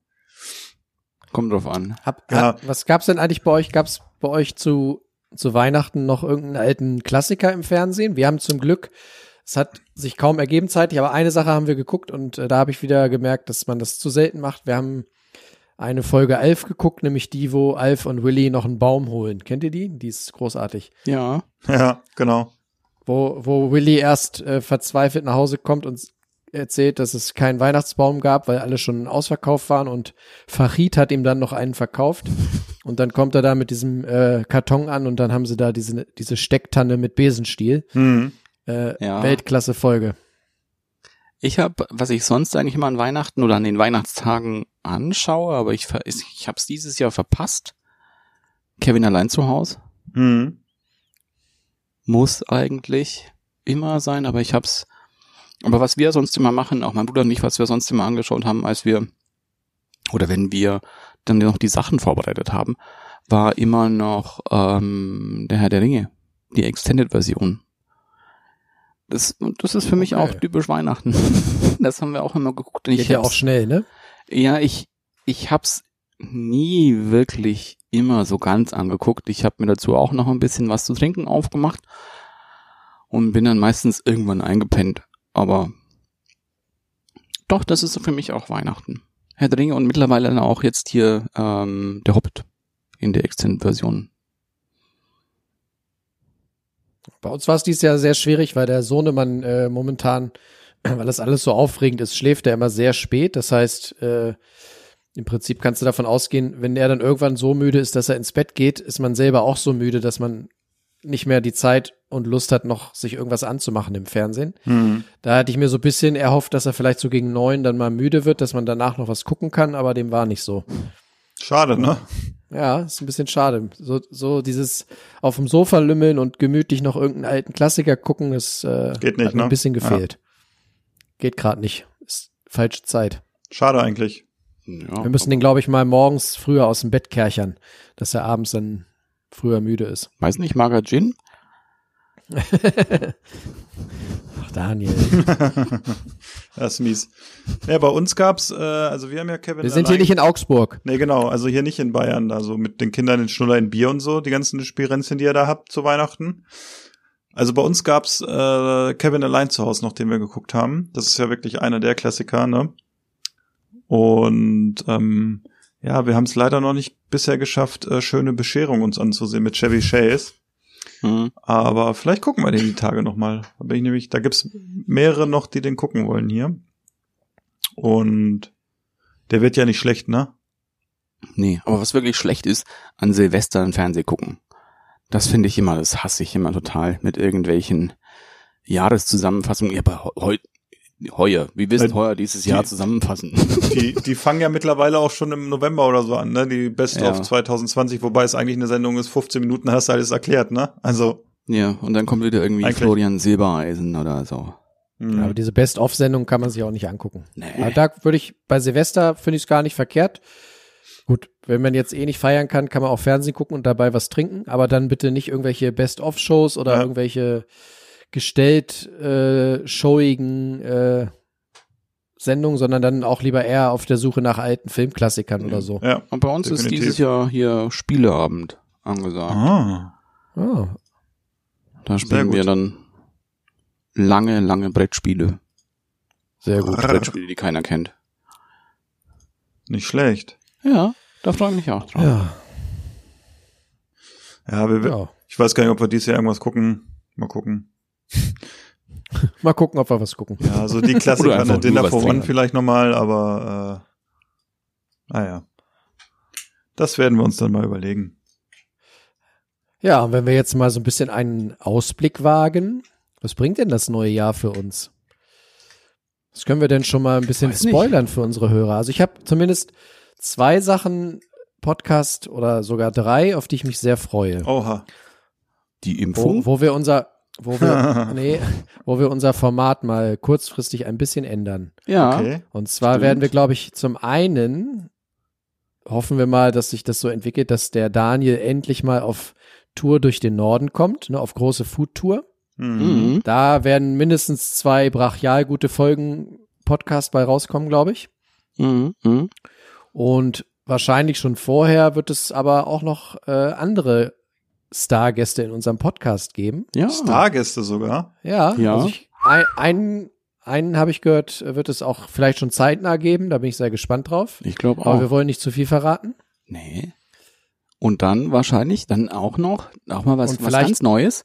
Kommt drauf an. Hab, Ja. hab, was gab's denn eigentlich bei euch? Gab's bei euch zu, zu Weihnachten noch irgendeinen alten Klassiker im Fernsehen? Wir haben zum Glück, es hat sich kaum ergeben zeitlich, aber eine Sache haben wir geguckt und äh, da habe ich wieder gemerkt, dass man das zu selten macht. Wir haben eine Folge Alf geguckt, nämlich die, wo Alf und Willy noch einen Baum holen. Kennt ihr die? Die ist großartig. Ja. Ja, genau. Wo, wo Willy erst äh, verzweifelt nach Hause kommt und erzählt, dass es keinen Weihnachtsbaum gab, weil alle schon ausverkauft waren und Farid hat ihm dann noch einen verkauft und dann kommt er da mit diesem äh, Karton an und dann haben sie da diese, diese Stecktanne mit Besenstiel. Hm. Äh, Ja. Weltklasse Folge. Ich habe, was ich sonst eigentlich immer an Weihnachten oder an den Weihnachtstagen anschaue, aber ich, ich habe es dieses Jahr verpasst. Kevin allein zu Hause Hm. muss eigentlich immer sein, aber ich hab's. Aber was wir sonst immer machen, auch mein Bruder und ich, was wir sonst immer angeschaut haben, als wir oder wenn wir dann noch die Sachen vorbereitet haben, war immer noch ähm, der Herr der Ringe, die Extended-Version. Das, das ist für mich Okay. auch typisch Weihnachten. das haben wir auch immer geguckt. Und Geht ja auch schnell, ne? ja, ich, ich hab's nie wirklich immer so ganz angeguckt. Ich habe mir dazu auch noch ein bisschen was zu trinken aufgemacht und bin dann meistens irgendwann eingepennt. Aber doch, das ist für mich auch Weihnachten. Herr der Ringe und mittlerweile dann auch jetzt hier ähm, der Hobbit in der Extended-Version. Bei uns war es dieses Jahr sehr schwierig, weil der Sohnemann äh, momentan, weil das alles so aufregend ist, schläft er immer sehr spät. Das heißt, äh, im Prinzip kannst du davon ausgehen, wenn er dann irgendwann so müde ist, dass er ins Bett geht, ist man selber auch so müde, dass man nicht mehr die Zeit und Lust hat, noch sich irgendwas anzumachen im Fernsehen. Hm. Da hatte ich mir so ein bisschen erhofft, dass er vielleicht so gegen neun dann mal müde wird, dass man danach noch was gucken kann, aber dem war nicht so. Schade, ne? Ja, ist ein bisschen schade. So, so dieses auf dem Sofa lümmeln und gemütlich noch irgendeinen alten Klassiker gucken, das äh, Geht nicht, hat mir ein ne? bisschen gefehlt. Geht gerade nicht. Ist falsche Zeit. Schade eigentlich. Ja, Wir müssen den, glaube ich, mal morgens früher aus dem Bett kerchern, dass er abends dann früher müde ist. weiß nicht, mag er Gin? Ach, Daniel. Das ist mies. Ja, bei uns gab's, äh, also wir haben ja Kevin. Wir sind hier nicht in Augsburg. Nee, genau, also hier nicht in Bayern, also mit den Kindern in Schnuller in Bier und so, die ganzen Spielränzchen, die ihr da habt zu Weihnachten. Also bei uns gab's äh, Kevin allein zu Hause noch, den wir geguckt haben. Das ist ja wirklich einer der Klassiker, ne? Und ähm, ja, wir haben es leider noch nicht bisher geschafft, äh, schöne Bescherung uns anzusehen mit Chevy Chase. Hm. Aber vielleicht gucken wir den die Tage nochmal. Da bin ich nämlich, da gibt's mehrere noch, die den gucken wollen hier. Und der wird ja nicht schlecht, ne? Nee, aber was wirklich schlecht ist, an Silvester ein Fernseh gucken. Das finde ich immer, das hasse ich immer total mit irgendwelchen Jahreszusammenfassungen. Ja, aber heute, heuer, wie wissen Äh, heuer dieses Jahr die- zusammenfassen? Die, die fangen ja mittlerweile auch schon im November oder so an, ne? Die Best Ja. of 2020, wobei es eigentlich eine Sendung ist, 15 Minuten hast du alles erklärt, ne? Also, ja, und dann kommt wieder irgendwie Eigentlich- Florian Silbereisen oder so. mh. Aber diese Best-of-Sendung kann man sich auch nicht angucken. Nee. Aber da würde ich, bei Silvester finde ich es gar nicht verkehrt. Gut, wenn man jetzt eh nicht feiern kann, kann man auch Fernsehen gucken und dabei was trinken, aber dann bitte nicht irgendwelche Best-of-Shows oder Ja. irgendwelche gestellt äh, showigen äh, Sendungen, sondern dann auch lieber eher auf der Suche nach alten Filmklassikern oder so. ja. Und bei uns ist Definitiv. dieses Jahr hier Spieleabend angesagt. Ah. Ah, Da spielen wir dann lange, lange Brettspiele. sehr gut. Brettspiele, die keiner kennt. Nicht schlecht. Ja, da freue ich mich auch drauf. Ja, Ja, wir, ja. ich weiß gar nicht, ob wir dieses Jahr irgendwas gucken. Mal gucken. Mal gucken, ob wir was gucken. Ja, so die Klassiker, einfach ne? Dinner for One vielleicht nochmal, aber äh, naja. Das werden wir uns dann mal überlegen. Ja, und wenn wir jetzt mal so ein bisschen einen Ausblick wagen Was bringt denn das neue Jahr für uns? Was können wir denn schon mal ein bisschen Weiß nicht. spoilern für unsere Hörer? Also ich habe zumindest zwei Sachen Podcast oder sogar drei, auf die ich mich sehr freue. Oha. Die Wo, Impfung? wo wir unser wo wir nee, wo wir unser Format mal kurzfristig ein bisschen ändern. ja. Okay. Und zwar Stimmt. werden wir, glaube ich, zum einen hoffen wir mal, dass sich das so entwickelt, dass der Daniel endlich mal auf Tour durch den Norden kommt, ne, auf große Food-Tour. Mhm. Da werden mindestens zwei brachial gute Folgen Podcast bei rauskommen, glaube ich. Mhm. Mhm. Und wahrscheinlich schon vorher wird es aber auch noch äh, andere Stargäste in unserem Podcast geben. Ja. Stargäste sogar. Ja, Ja. Also ich, ein, einen, einen habe ich gehört, wird es auch vielleicht schon zeitnah geben. Da bin ich sehr gespannt drauf. Ich glaube Aber auch. wir wollen nicht zu viel verraten. Nee. Und dann wahrscheinlich dann auch noch, auch mal was, Und was vielleicht- ganz Neues.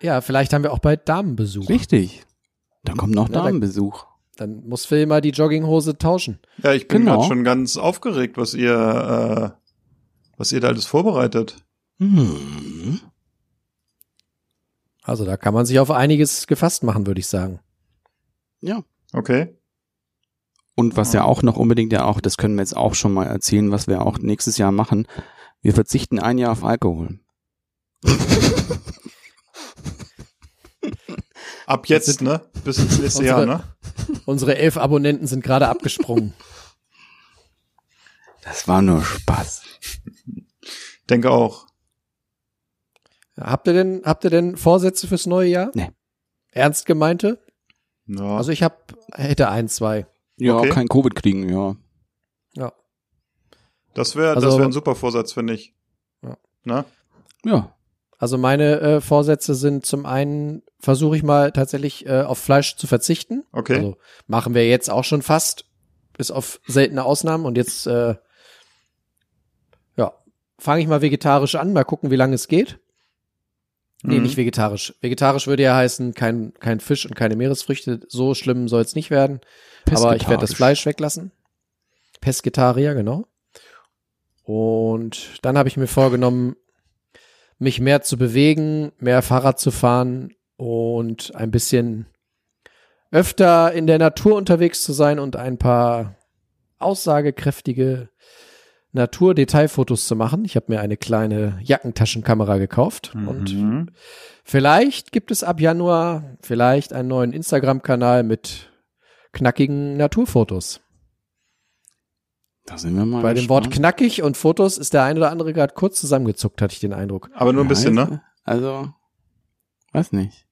Ja, vielleicht haben wir auch bald Damenbesuch. Richtig. Da kommt noch Ja, da- Damenbesuch. Dann muss Phil mal die Jogginghose tauschen. Ja, ich bin Genau. gerade schon ganz aufgeregt, was ihr, äh, was ihr da alles vorbereitet. Hm. Also da kann man sich auf einiges gefasst machen, würde ich sagen. Ja. Okay. Und was ja auch noch unbedingt ja auch, das können wir jetzt auch schon mal erzählen, was wir auch nächstes Jahr machen. Wir verzichten ein Jahr auf Alkohol. Ab jetzt, ne? Bis ins nächste Unsere- Jahr, ne? Unsere elf Abonnenten sind gerade abgesprungen. Das war nur Spaß. Denke auch. Habt ihr denn, habt ihr denn Vorsätze fürs neue Jahr? Nee. Ernst gemeinte? Ja. Also ich hab, hätte ein, zwei. Ja, Okay. kein Covid kriegen, ja. Ja. das wäre, also- das wäre ein super Vorsatz, finde ich. Ja. Ne? Ja. Also meine äh, Vorsätze sind zum einen, versuche ich mal tatsächlich äh, auf Fleisch zu verzichten. Okay. Also machen wir jetzt auch schon fast, bis auf seltene Ausnahmen. Und jetzt, äh, ja, fange ich mal vegetarisch an, mal gucken, wie lange es geht. Nee, Mhm. nicht vegetarisch. Vegetarisch würde ja heißen, kein, kein Fisch und keine Meeresfrüchte. So schlimm soll es nicht werden. Aber ich werde das. Fleisch weglassen. Pesketarier, genau. Und dann habe ich mir vorgenommen, mich mehr zu bewegen, mehr Fahrrad zu fahren und ein bisschen öfter in der Natur unterwegs zu sein und ein paar aussagekräftige Naturdetailfotos zu machen. Ich habe mir eine kleine Jackentaschenkamera gekauft und Mhm. Vielleicht gibt es ab Januar vielleicht einen neuen Instagram-Kanal mit knackigen Naturfotos. Da sind wir mal Bei dem Wort gespannt. knackig und Fotos ist der ein oder andere gerade kurz zusammengezuckt, hatte ich den Eindruck. Aber nur ein bisschen, ne? Also, weiß nicht.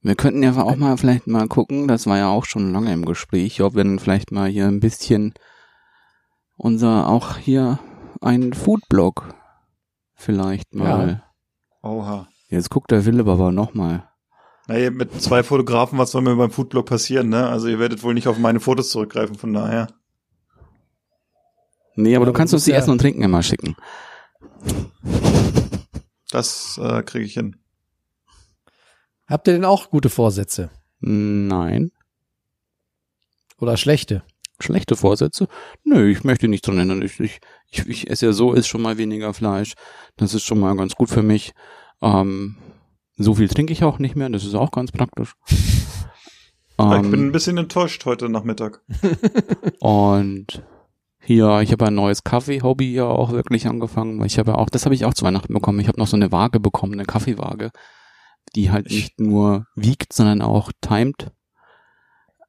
Wir könnten ja auch mal vielleicht mal gucken, das war ja auch schon lange im Gespräch, ob wir dann vielleicht mal hier ein bisschen unser, auch hier ein Foodblog vielleicht mal. Oha. Jetzt guckt der Wille aber nochmal. Naja, mit zwei Fotografen, was soll mir beim Foodblog passieren, ne? Also ihr werdet wohl nicht auf meine Fotos zurückgreifen, von daher. Nee, aber Ja, du kannst uns die ja- Essen und Trinken immer schicken. Das äh, kriege ich hin. Habt ihr denn auch gute Vorsätze Nein. oder schlechte? Schlechte Vorsätze? Nö, ich möchte nicht dran ändern. Ich, ich, ich, ich esse ja so, ist schon mal weniger Fleisch. Das ist schon mal ganz gut für mich. Ähm, so viel trinke ich auch nicht mehr, das ist auch ganz praktisch. Ja, ich bin Ähm, ein bisschen enttäuscht heute Nachmittag. und hier, ich habe ein neues Kaffee-Hobby ja auch wirklich angefangen. weil Ich habe ja auch, das habe ich auch zu Weihnachten bekommen. Ich habe noch so eine Waage bekommen, eine Kaffeewaage, die halt Ich- nicht nur wiegt, sondern auch timet.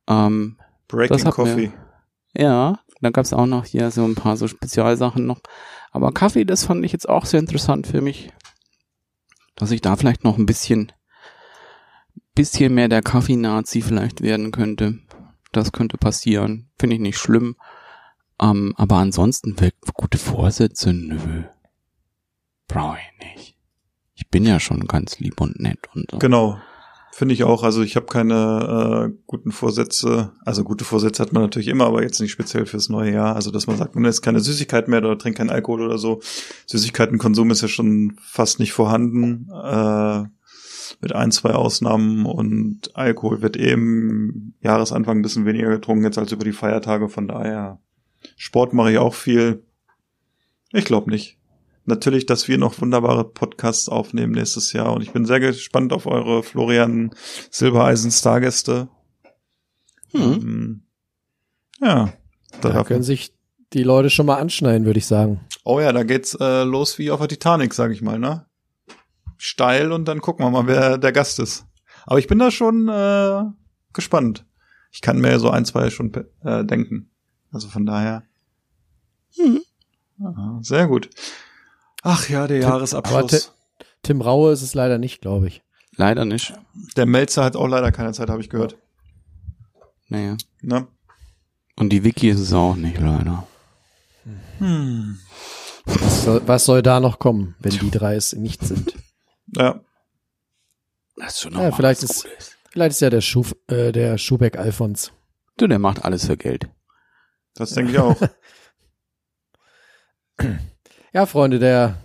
Ähm, Breaking hat mir- Coffee. Ja, da gab's auch noch hier so ein paar so Spezialsachen noch. Aber Kaffee, das fand ich jetzt auch sehr interessant für mich. Dass ich da vielleicht noch ein bisschen, bisschen mehr der Kaffee-Nazi vielleicht werden könnte. Das könnte passieren. Finde ich nicht schlimm. Ähm, aber ansonsten gute Vorsätze, nö. Brauche ich nicht. Ich bin ja schon ganz lieb und nett und so. Genau. Finde ich auch. Also ich habe keine äh, guten Vorsätze. Also gute Vorsätze hat man natürlich immer, aber jetzt nicht speziell fürs neue Jahr. Also dass man sagt, man isst keine Süßigkeit mehr oder trinkt keinen Alkohol oder so. Süßigkeitenkonsum ist ja schon fast nicht vorhanden. Äh, mit ein, zwei Ausnahmen und Alkohol wird eben Jahresanfang ein bisschen weniger getrunken jetzt als über die Feiertage. Von daher Sport mache ich auch viel. Ich glaube nicht. Natürlich, dass wir noch wunderbare Podcasts aufnehmen nächstes Jahr. Und ich bin sehr gespannt auf eure Florian Silbereisen Stargäste. Hm. Ähm, ja. Da Da können sich die Leute schon mal anschneiden, würde ich sagen. oh ja, da geht's äh, los wie auf der Titanic, sag ich mal, ne? Steil und dann gucken wir mal, wer der Gast ist. Aber ich bin da schon äh, gespannt. Ich kann mir so ein, zwei schon äh, denken. Also von daher. Ja, sehr gut. Ach ja, der Aber Jahresabschluss. Tim Raue ist es leider nicht, glaube ich. Leider nicht. Der Melzer hat auch leider keine Zeit, habe ich gehört. Naja. Ne? Und die Wiki ist es auch nicht, leider. Hm. Was soll, was soll da noch kommen, wenn die drei es nicht sind? Ja. Das ist schon Ja, vielleicht ist, vielleicht ist ja der, Schuf, äh, der Schubeck Alfons. Du, der macht alles für Geld. Das denke ich auch. Ja, Freunde der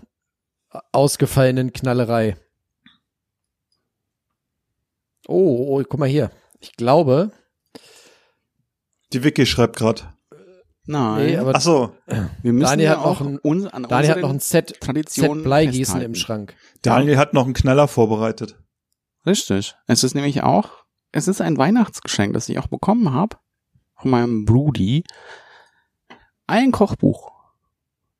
ausgefallenen Knallerei. Oh, oh, guck mal hier. Ich glaube, Die Wiki schreibt gerade. Nein. nee, aber Ach so, wir müssen Daniel ja hat noch auch ein- uns an Daniel hat noch ein Set, Set Bleigießen festhalten. im Schrank. Daniel hat noch einen Knaller vorbereitet. Richtig. Es ist nämlich auch, es ist ein Weihnachtsgeschenk, das ich auch bekommen habe von meinem Brudi. Ein Kochbuch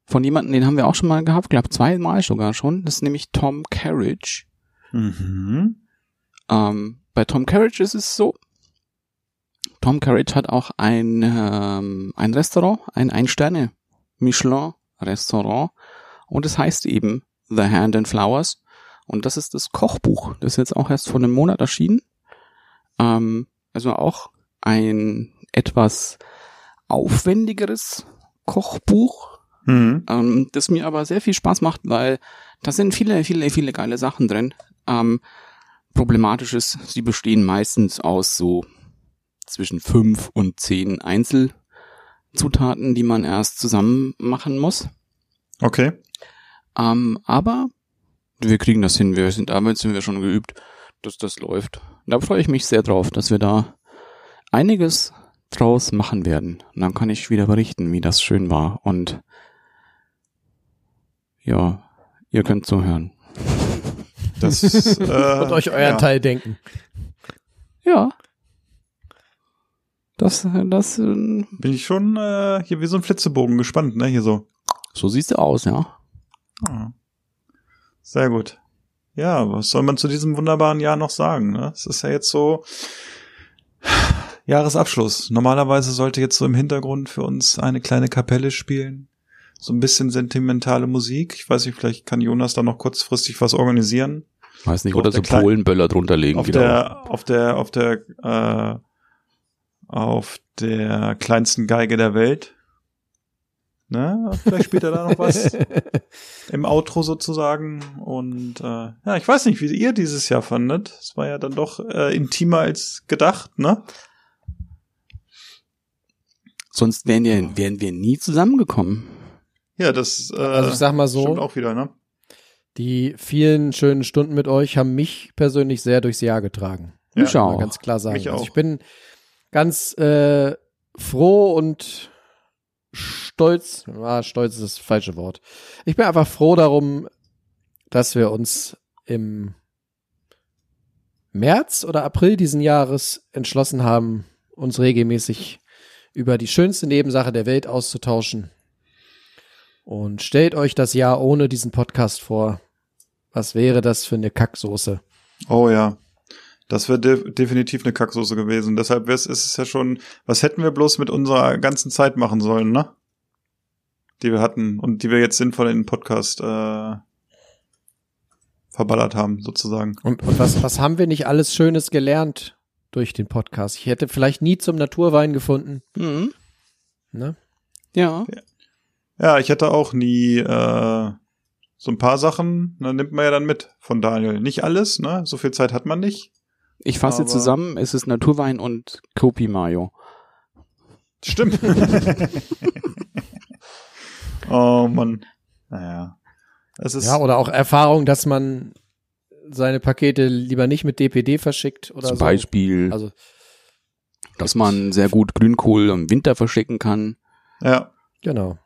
von jemandem, den haben wir auch schon mal gehabt, glaube zweimal sogar schon. Das ist nämlich Tom Carriage. Mhm. Ähm, bei Tom Carriage ist es so, Tom Carriage hat auch ein, ähm, ein Restaurant, ein Ein-Sterne Michelin-Restaurant und es heißt eben The Hand and Flowers und das ist das Kochbuch. Das ist jetzt auch erst vor einem Monat erschienen. Ähm, also auch ein etwas aufwendigeres Kochbuch, Mhm. ähm, das mir aber sehr viel Spaß macht, weil da sind viele, viele, viele geile Sachen drin. Ähm, problematisch ist, sie bestehen meistens aus so zwischen fünf und zehn Einzelzutaten, die man erst zusammen machen muss. Okay. Ähm, aber wir kriegen das hin. Wir sind damit sind wir schon geübt, dass das läuft. Da freue ich mich sehr drauf, dass wir da einiges draus machen werden. Und dann kann ich wieder berichten, wie das schön war. Und ja, ihr könnt zuhören. Das äh, Und euch euren ja. Teil denken. Ja. Das, das, äh, Bin ich schon äh, hier wie so ein Flitzebogen gespannt, ne? Hier so. so siehst du aus, ja. Ah. Sehr gut. Ja, was soll man zu diesem wunderbaren Jahr noch sagen? Ne? Es ist ja jetzt so Jahresabschluss. Normalerweise sollte jetzt so im Hintergrund für uns eine kleine Kapelle spielen. So ein bisschen sentimentale Musik. Ich weiß nicht, vielleicht kann Jonas da noch kurzfristig was organisieren. Weiß nicht, Auf oder der so Polenböller drunter legen Auf wieder. der, auf der, auf der, äh, auf der kleinsten Geige der Welt. Ne? Vielleicht spielt er da noch was im Outro sozusagen. Und äh, ja, ich weiß nicht, wie ihr dieses Jahr fandet. Es war ja dann doch äh, intimer als gedacht, ne? Sonst wären wir, wären wir nie zusammengekommen. Ja, das äh, Also ich sag mal so, stimmt auch wieder, ne? die vielen schönen Stunden mit euch haben mich persönlich sehr durchs Jahr getragen. Ja, Mich Mal auch. ganz klar sagen. Mich Also auch. ich bin ganz äh, froh und stolz, ah, stolz ist das falsche Wort. Ich bin einfach froh darum, dass wir uns im März oder April diesen Jahres entschlossen haben, uns regelmäßig über die schönste Nebensache der Welt auszutauschen. Und stellt euch das Jahr ohne diesen Podcast vor. Was wäre das für eine Kacksoße? Oh ja. Das wäre de definitiv eine Kacksoße gewesen. Deshalb wär's, ist es ja schon, was hätten wir bloß mit unserer ganzen Zeit machen sollen, ne? Die wir hatten und die wir jetzt sinnvoll in den Podcast äh, verballert haben, sozusagen. Und, und was, was haben wir nicht alles Schönes gelernt durch den Podcast? Ich hätte vielleicht nie zum Naturwein gefunden. Mhm. Ne? Ja. Ja, ich hätte auch nie äh, so ein paar Sachen, ne, nimmt man ja dann mit von Daniel. Nicht alles, ne? So viel Zeit hat man nicht. Ich fasse Aber- zusammen, es ist Naturwein und Kopi Mayo. Stimmt. oh Mann. Naja. Es ist Ja, oder auch Erfahrung, dass man seine Pakete lieber nicht mit DPD verschickt oder Zum so. Beispiel, Also dass man sehr gut Grünkohl im Winter verschicken kann. ja, genau.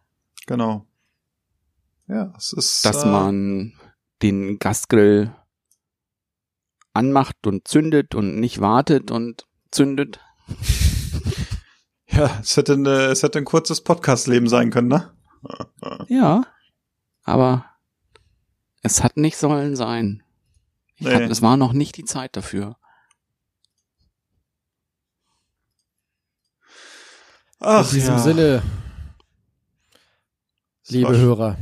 Genau. Ja, es ist. dass äh, man den Gasgrill anmacht und zündet und nicht wartet und zündet. Ja, es hätte, eine, es hätte ein kurzes Podcast-Leben sein können, ne? Ja, aber es hat nicht sollen sein. Ich Nee. hab, es war noch nicht die Zeit dafür. Ach, In diesem ja. Sinne, liebe Hörer,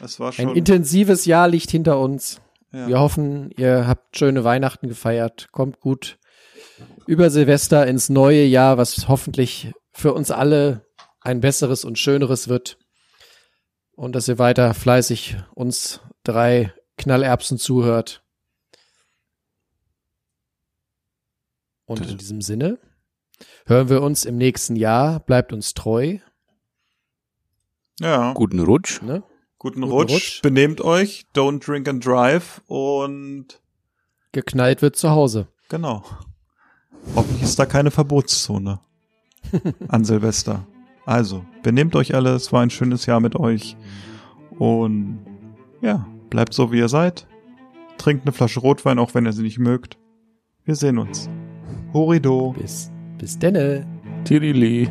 Es war ein intensives Jahr liegt hinter uns. ja. Wir hoffen, ihr habt schöne Weihnachten gefeiert, kommt gut über Silvester ins neue Jahr, was hoffentlich für uns alle ein besseres und schöneres wird. Und dass ihr weiter fleißig uns drei Knallerbsen zuhört. Und in diesem Sinne hören wir uns im nächsten Jahr. Bleibt uns treu. Ja. Guten Rutsch. Ne? Guten, Guten Rutsch. Rutsch. Benehmt euch. Don't drink and drive. Und Geknallt wird zu Hause. genau. Hoffentlich ist da keine Verbotszone an Silvester. Also, benehmt euch alle. Es war ein schönes Jahr mit euch. Und ja, bleibt so, wie ihr seid. Trinkt eine Flasche Rotwein, auch wenn ihr sie nicht mögt. Wir sehen uns. Horido. Bis, bis denne. Tirili.